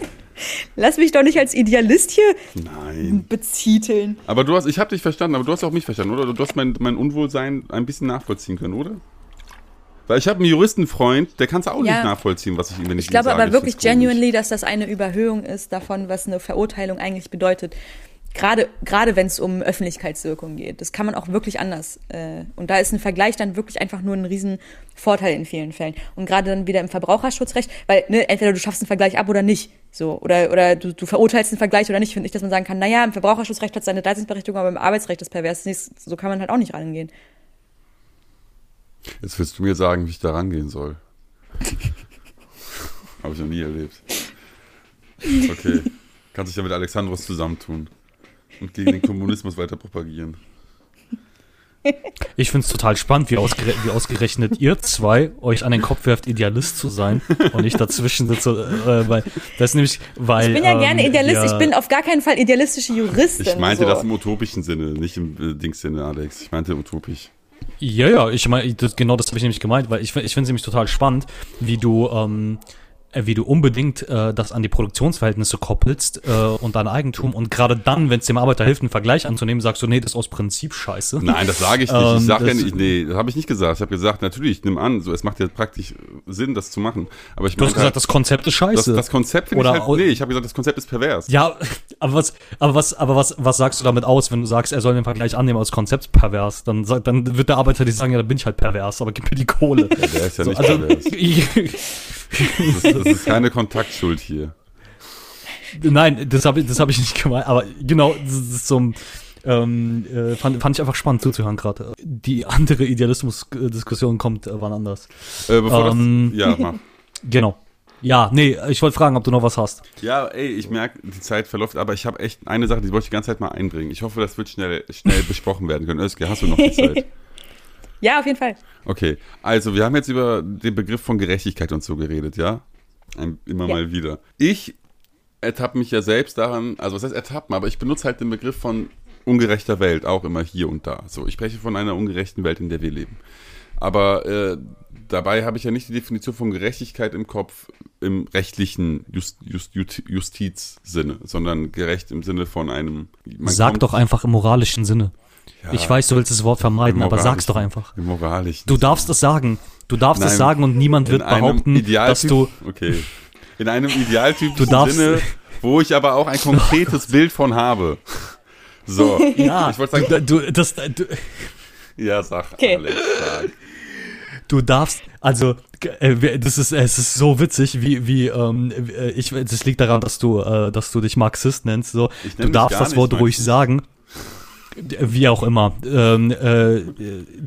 Lass mich doch nicht als Idealist hier Nein. bezieteln. Aber du hast, ich habe dich verstanden, aber du hast auch mich verstanden, oder? Du hast mein, mein Unwohlsein ein bisschen nachvollziehen können, oder? Weil ich habe einen Juristenfreund, der kann es auch ja. nicht nachvollziehen, was ich ihm, wenn ich Ich glaube aber wirklich genuinely, dass das eine Überhöhung ist davon, was eine Verurteilung eigentlich bedeutet. Gerade, gerade wenn es um Öffentlichkeitswirkung geht. Das kann man auch wirklich anders. Äh, und da ist ein Vergleich dann wirklich einfach nur ein Riesenvorteil in vielen Fällen. Und gerade dann wieder im Verbraucherschutzrecht, weil ne, entweder du schaffst einen Vergleich ab oder nicht. So, oder, oder du, du verurteilst einen Vergleich oder nicht, finde ich, dass man sagen kann, naja, im Verbraucherschutzrecht hat es seine Daseinsberechtigung, aber im Arbeitsrecht ist pervers. So kann man halt auch nicht rangehen. Jetzt willst du mir sagen, wie ich da rangehen soll. Habe ich noch nie erlebt. Okay. Kannst dich ja mit Alexandros zusammentun und gegen den Kommunismus weiter propagieren. Ich finde es total spannend, wie, ausgere wie, ausgerechnet ihr zwei euch an den Kopf werft, Idealist zu sein und ich dazwischen sitze. Äh, weil, das ist nämlich, weil, ich bin ja ähm, gerne Idealist, ja, ich bin auf gar keinen Fall idealistische Juristin. Ich meinte so. das im utopischen Sinne, nicht im äh, Dings-Sinne, Alex. Ich meinte utopisch. Ja, ja, ich meine, genau das habe ich nämlich gemeint, weil ich, ich finde es nämlich total spannend, wie du, ähm, äh, wie du unbedingt äh, das an die Produktionsverhältnisse koppelst äh, und dein Eigentum und gerade dann, wenn es dem Arbeiter hilft, einen Vergleich anzunehmen, sagst du, nee, das ist aus Prinzip scheiße. Nein, das sage ich nicht. ich sage ja nicht, nee, das habe ich nicht gesagt. Ich habe gesagt, natürlich, nimm an, so, es macht ja praktisch Sinn, das zu machen. Aber ich du hast gesagt, halt, das Konzept ist scheiße. Das, das Konzept finde ich halt, nee, ich habe gesagt, das Konzept ist pervers. Ja, aber was, aber was, aber was, was sagst du damit aus, wenn du sagst, er soll den Vergleich annehmen als Konzept pervers? Dann, dann wird der Arbeiter dir sagen, ja, dann bin ich halt pervers, aber gib mir die Kohle. Ja, der ist ja so, nicht also, pervers. das, ist, das ist keine Kontaktschuld hier. Nein, das habe das hab ich nicht gemeint, aber genau, das ist so ähm, äh, fand, fand ich einfach spannend zuzuhören gerade. Die andere Idealismus-Diskussion kommt äh, wann anders. Äh, bevor ähm, das, ja, mach. Genau. Ja, nee, ich wollte fragen, ob du noch was hast. Ja, ey, ich merke, die Zeit verläuft, aber ich habe echt eine Sache, die wollte ich die ganze Zeit mal einbringen. Ich hoffe, das wird schnell, schnell besprochen werden können. Özge, hast du noch die Zeit? ja, auf jeden Fall. Okay, also wir haben jetzt über den Begriff von Gerechtigkeit und so geredet, ja? Immer ja. mal wieder. Ich ertappe mich ja selbst daran, also was heißt ertappen, aber ich benutze halt den Begriff von ungerechter Welt auch immer hier und da. So, ich spreche von einer ungerechten Welt, in der wir leben. Aber äh, dabei habe ich ja nicht die Definition von Gerechtigkeit im Kopf im rechtlichen Just, Just, Just, Justizsinne, sondern gerecht im Sinne von einem. Sag doch einfach im moralischen Sinne. Ja, ich weiß, du willst das Wort vermeiden, aber sag's doch einfach. Im moralischen. Du darfst es sagen. Du darfst es sagen und niemand wird behaupten, dass du. Okay. In einem idealtypischen Sinne, wo ich aber auch ein konkretes Bild von habe. So. Ja, ich wollte sagen. Du, das, du, ja, sag, okay. Alex, sag. Du darfst, also, äh, das ist, es ist so witzig, wie, wie, ähm, äh, ich, das liegt daran, dass du, äh, dass du dich Marxist nennst, so. Nenn du darfst das Wort ruhig sagen. Wie auch immer. Ähm, äh,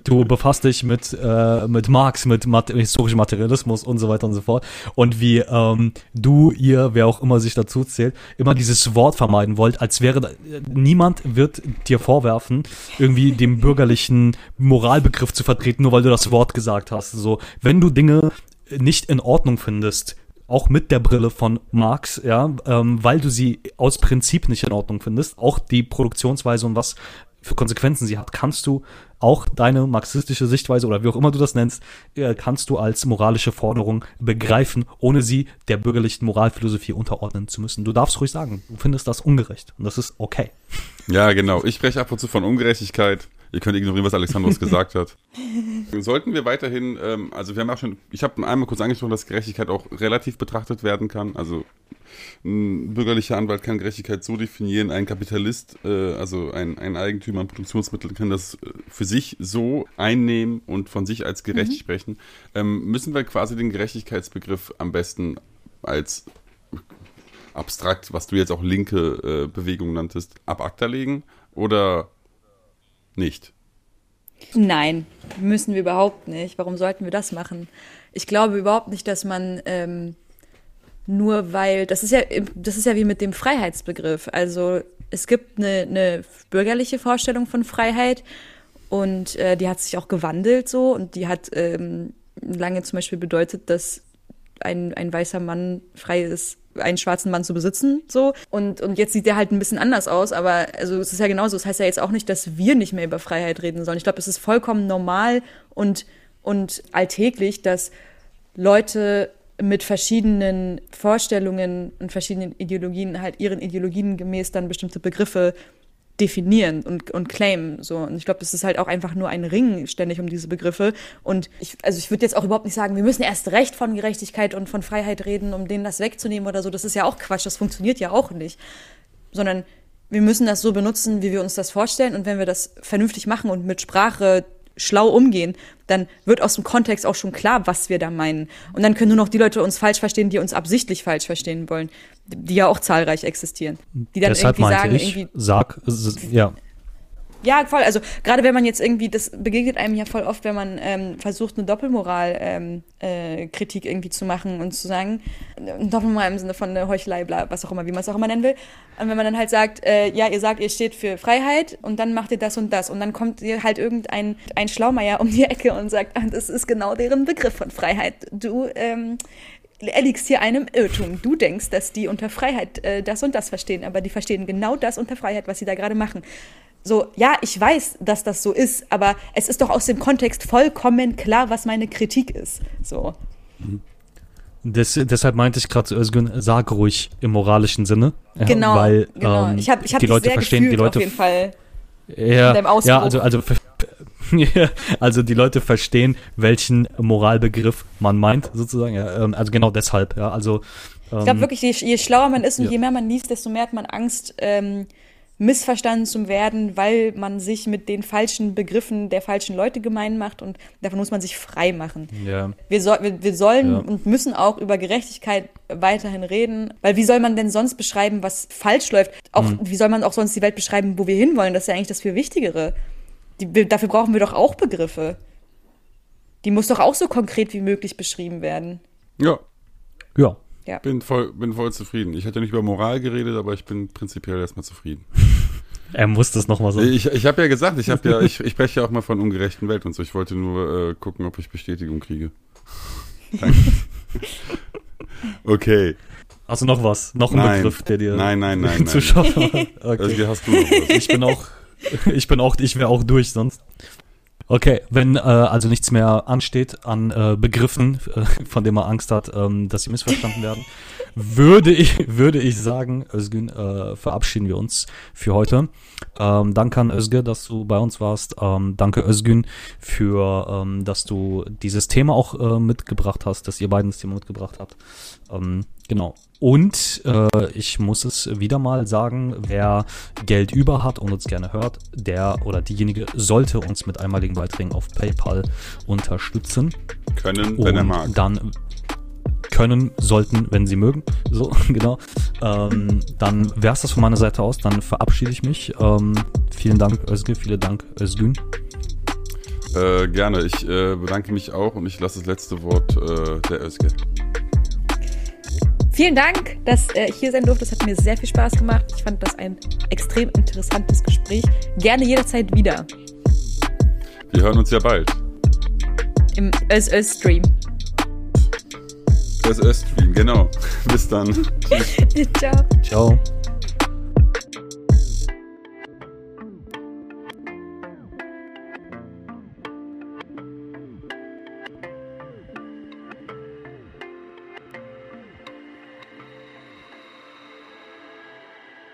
du befasst dich mit, äh, mit Marx, mit Mat historischem Materialismus und so weiter und so fort. Und wie ähm, du, ihr, wer auch immer sich dazu zählt, immer dieses Wort vermeiden wollt, als wäre niemand wird dir vorwerfen, irgendwie den bürgerlichen Moralbegriff zu vertreten, nur weil du das Wort gesagt hast. So, wenn du Dinge nicht in Ordnung findest, auch mit der Brille von Marx, ja, ähm, weil du sie aus Prinzip nicht in Ordnung findest, auch die Produktionsweise und was für Konsequenzen sie hat, kannst du auch deine marxistische Sichtweise oder wie auch immer du das nennst, äh, kannst du als moralische Forderung begreifen, ohne sie der bürgerlichen Moralphilosophie unterordnen zu müssen. Du darfst ruhig sagen, du findest das ungerecht und das ist okay. Ja, genau. Ich spreche ab und zu von Ungerechtigkeit. Ihr könnt ignorieren, was Alexandros gesagt hat. Sollten wir weiterhin, ähm, also wir haben auch schon, ich habe einmal kurz angesprochen, dass Gerechtigkeit auch relativ betrachtet werden kann. Also ein bürgerlicher Anwalt kann Gerechtigkeit so definieren, ein Kapitalist, äh, also ein, ein Eigentümer an Produktionsmitteln kann das äh, für sich so einnehmen und von sich als gerecht mhm. sprechen. Ähm, müssen wir quasi den Gerechtigkeitsbegriff am besten als abstrakt, was du jetzt auch linke äh, Bewegung nanntest, ab ACTA legen? Oder nicht? Nein, müssen wir überhaupt nicht. Warum sollten wir das machen? Ich glaube überhaupt nicht, dass man ähm, nur weil, das ist ja, das ist ja wie mit dem Freiheitsbegriff. Also es gibt eine, eine bürgerliche Vorstellung von Freiheit und äh, die hat sich auch gewandelt so und die hat ähm, lange zum Beispiel bedeutet, dass ein, ein weißer Mann frei ist, einen schwarzen Mann zu besitzen, so. Und, und jetzt sieht der halt ein bisschen anders aus, aber also es ist ja genauso. Das heißt ja jetzt auch nicht, dass wir nicht mehr über Freiheit reden sollen. Ich glaube, es ist vollkommen normal und, und alltäglich, dass Leute mit verschiedenen Vorstellungen und verschiedenen Ideologien halt ihren Ideologien gemäß dann bestimmte Begriffe definieren und, und claimen. So. Und ich glaube, das ist halt auch einfach nur ein Ring ständig um diese Begriffe. Und ich, also ich würde jetzt auch überhaupt nicht sagen, wir müssen erst recht von Gerechtigkeit und von Freiheit reden, um denen das wegzunehmen oder so. Das ist ja auch Quatsch, das funktioniert ja auch nicht. Sondern wir müssen das so benutzen, wie wir uns das vorstellen. Und wenn wir das vernünftig machen und mit Sprache schlau umgehen, dann wird aus dem Kontext auch schon klar, was wir da meinen. Und dann können nur noch die Leute uns falsch verstehen, die uns absichtlich falsch verstehen wollen, die ja auch zahlreich existieren. Die dann Deshalb irgendwie sagen, ich, irgendwie. Sag, ja. Ja, voll. Also gerade wenn man jetzt irgendwie, das begegnet einem ja voll oft, wenn man ähm, versucht, eine Doppelmoral-Kritik ähm, äh, irgendwie zu machen und zu sagen, äh, Doppelmoral im Sinne von eine Heuchelei, bla, was auch immer, wie man es auch immer nennen will. Und wenn man dann halt sagt, äh, ja, ihr sagt, ihr steht für Freiheit und dann macht ihr das und das und dann kommt ihr halt irgendein ein Schlaumeier um die Ecke und sagt, ah, das ist genau deren Begriff von Freiheit. Du ähm, erliegst hier einem Irrtum. Du denkst, dass die unter Freiheit äh, das und das verstehen, aber die verstehen genau das unter Freiheit, was sie da gerade machen so, ja, ich weiß, dass das so ist, aber es ist doch aus dem Kontext vollkommen klar, was meine Kritik ist. So. Das, deshalb meinte ich gerade, Özgün, sag ruhig im moralischen Sinne. Genau. Weil genau. Ähm, ich hab, ich hab die Leute verstehen, die Leute. Auf jeden Fall ja, ja, also, also, also die Leute verstehen, welchen Moralbegriff man meint, sozusagen. Ja, ähm, also genau deshalb, ja. Also, ähm, ich glaube wirklich, je, je, schlauer man ist und ja. je mehr man liest, desto mehr hat man Angst, ähm, missverstanden zu werden, weil man sich mit den falschen Begriffen der falschen Leute gemein macht und davon muss man sich frei machen. Ja. Wir, so, wir, wir sollen ja. und müssen auch über Gerechtigkeit weiterhin reden, weil wie soll man denn sonst beschreiben, was falsch läuft? Auch mhm. wie soll man auch sonst die Welt beschreiben, wo wir hinwollen? Das ist ja eigentlich das viel Wichtigere. Die, dafür brauchen wir doch auch Begriffe. Die muss doch auch so konkret wie möglich beschrieben werden. Ja. Ja. Ja. Bin voll, bin voll zufrieden. Ich hatte nicht über Moral geredet, aber ich bin prinzipiell erstmal zufrieden. Er muss das nochmal sagen. Ich, ich habe ja gesagt, ich habe ja, ich, ich spreche ja auch mal von ungerechten Welt und so. Ich wollte nur äh, gucken, ob ich Bestätigung kriege. Danke. okay. Hast du noch was? Noch ein nein. Begriff, der dir nein, nein, nein, zu schaffen hat? Okay. Also, hast du noch was? Ich bin auch, ich bin auch, ich wäre auch durch sonst. Okay, wenn äh, also nichts mehr ansteht an äh, Begriffen, äh, von denen man Angst hat, ähm, dass sie missverstanden werden, würde ich, würde ich sagen, Özgün, äh, verabschieden wir uns für heute. Ähm, danke an Özge, dass du bei uns warst. Ähm, danke Özgün für, ähm, dass du dieses Thema auch äh, mitgebracht hast, dass ihr beiden das Thema mitgebracht habt. Ähm, genau. Und äh, ich muss es wieder mal sagen, wer Geld über hat und uns gerne hört, der oder diejenige sollte uns mit einmaligen Beiträgen auf PayPal unterstützen. Können, wenn er mag. Dann können, sollten, wenn sie mögen. So, genau. Ähm, dann wäre es das von meiner Seite aus. Dann verabschiede ich mich. Ähm, vielen Dank, Özge. Vielen Dank, Özgün. Äh, gerne. Ich äh, bedanke mich auch und ich lasse das letzte Wort äh, der Özge. Vielen Dank, dass äh, ich hier sein durfte. Das hat mir sehr viel Spaß gemacht. Ich fand das ein extrem interessantes Gespräch. Gerne jederzeit wieder. Wir hören uns ja bald. Im Öz-Öz-Stream. Das Öststream, genau. Bis dann. Ciao. Ciao.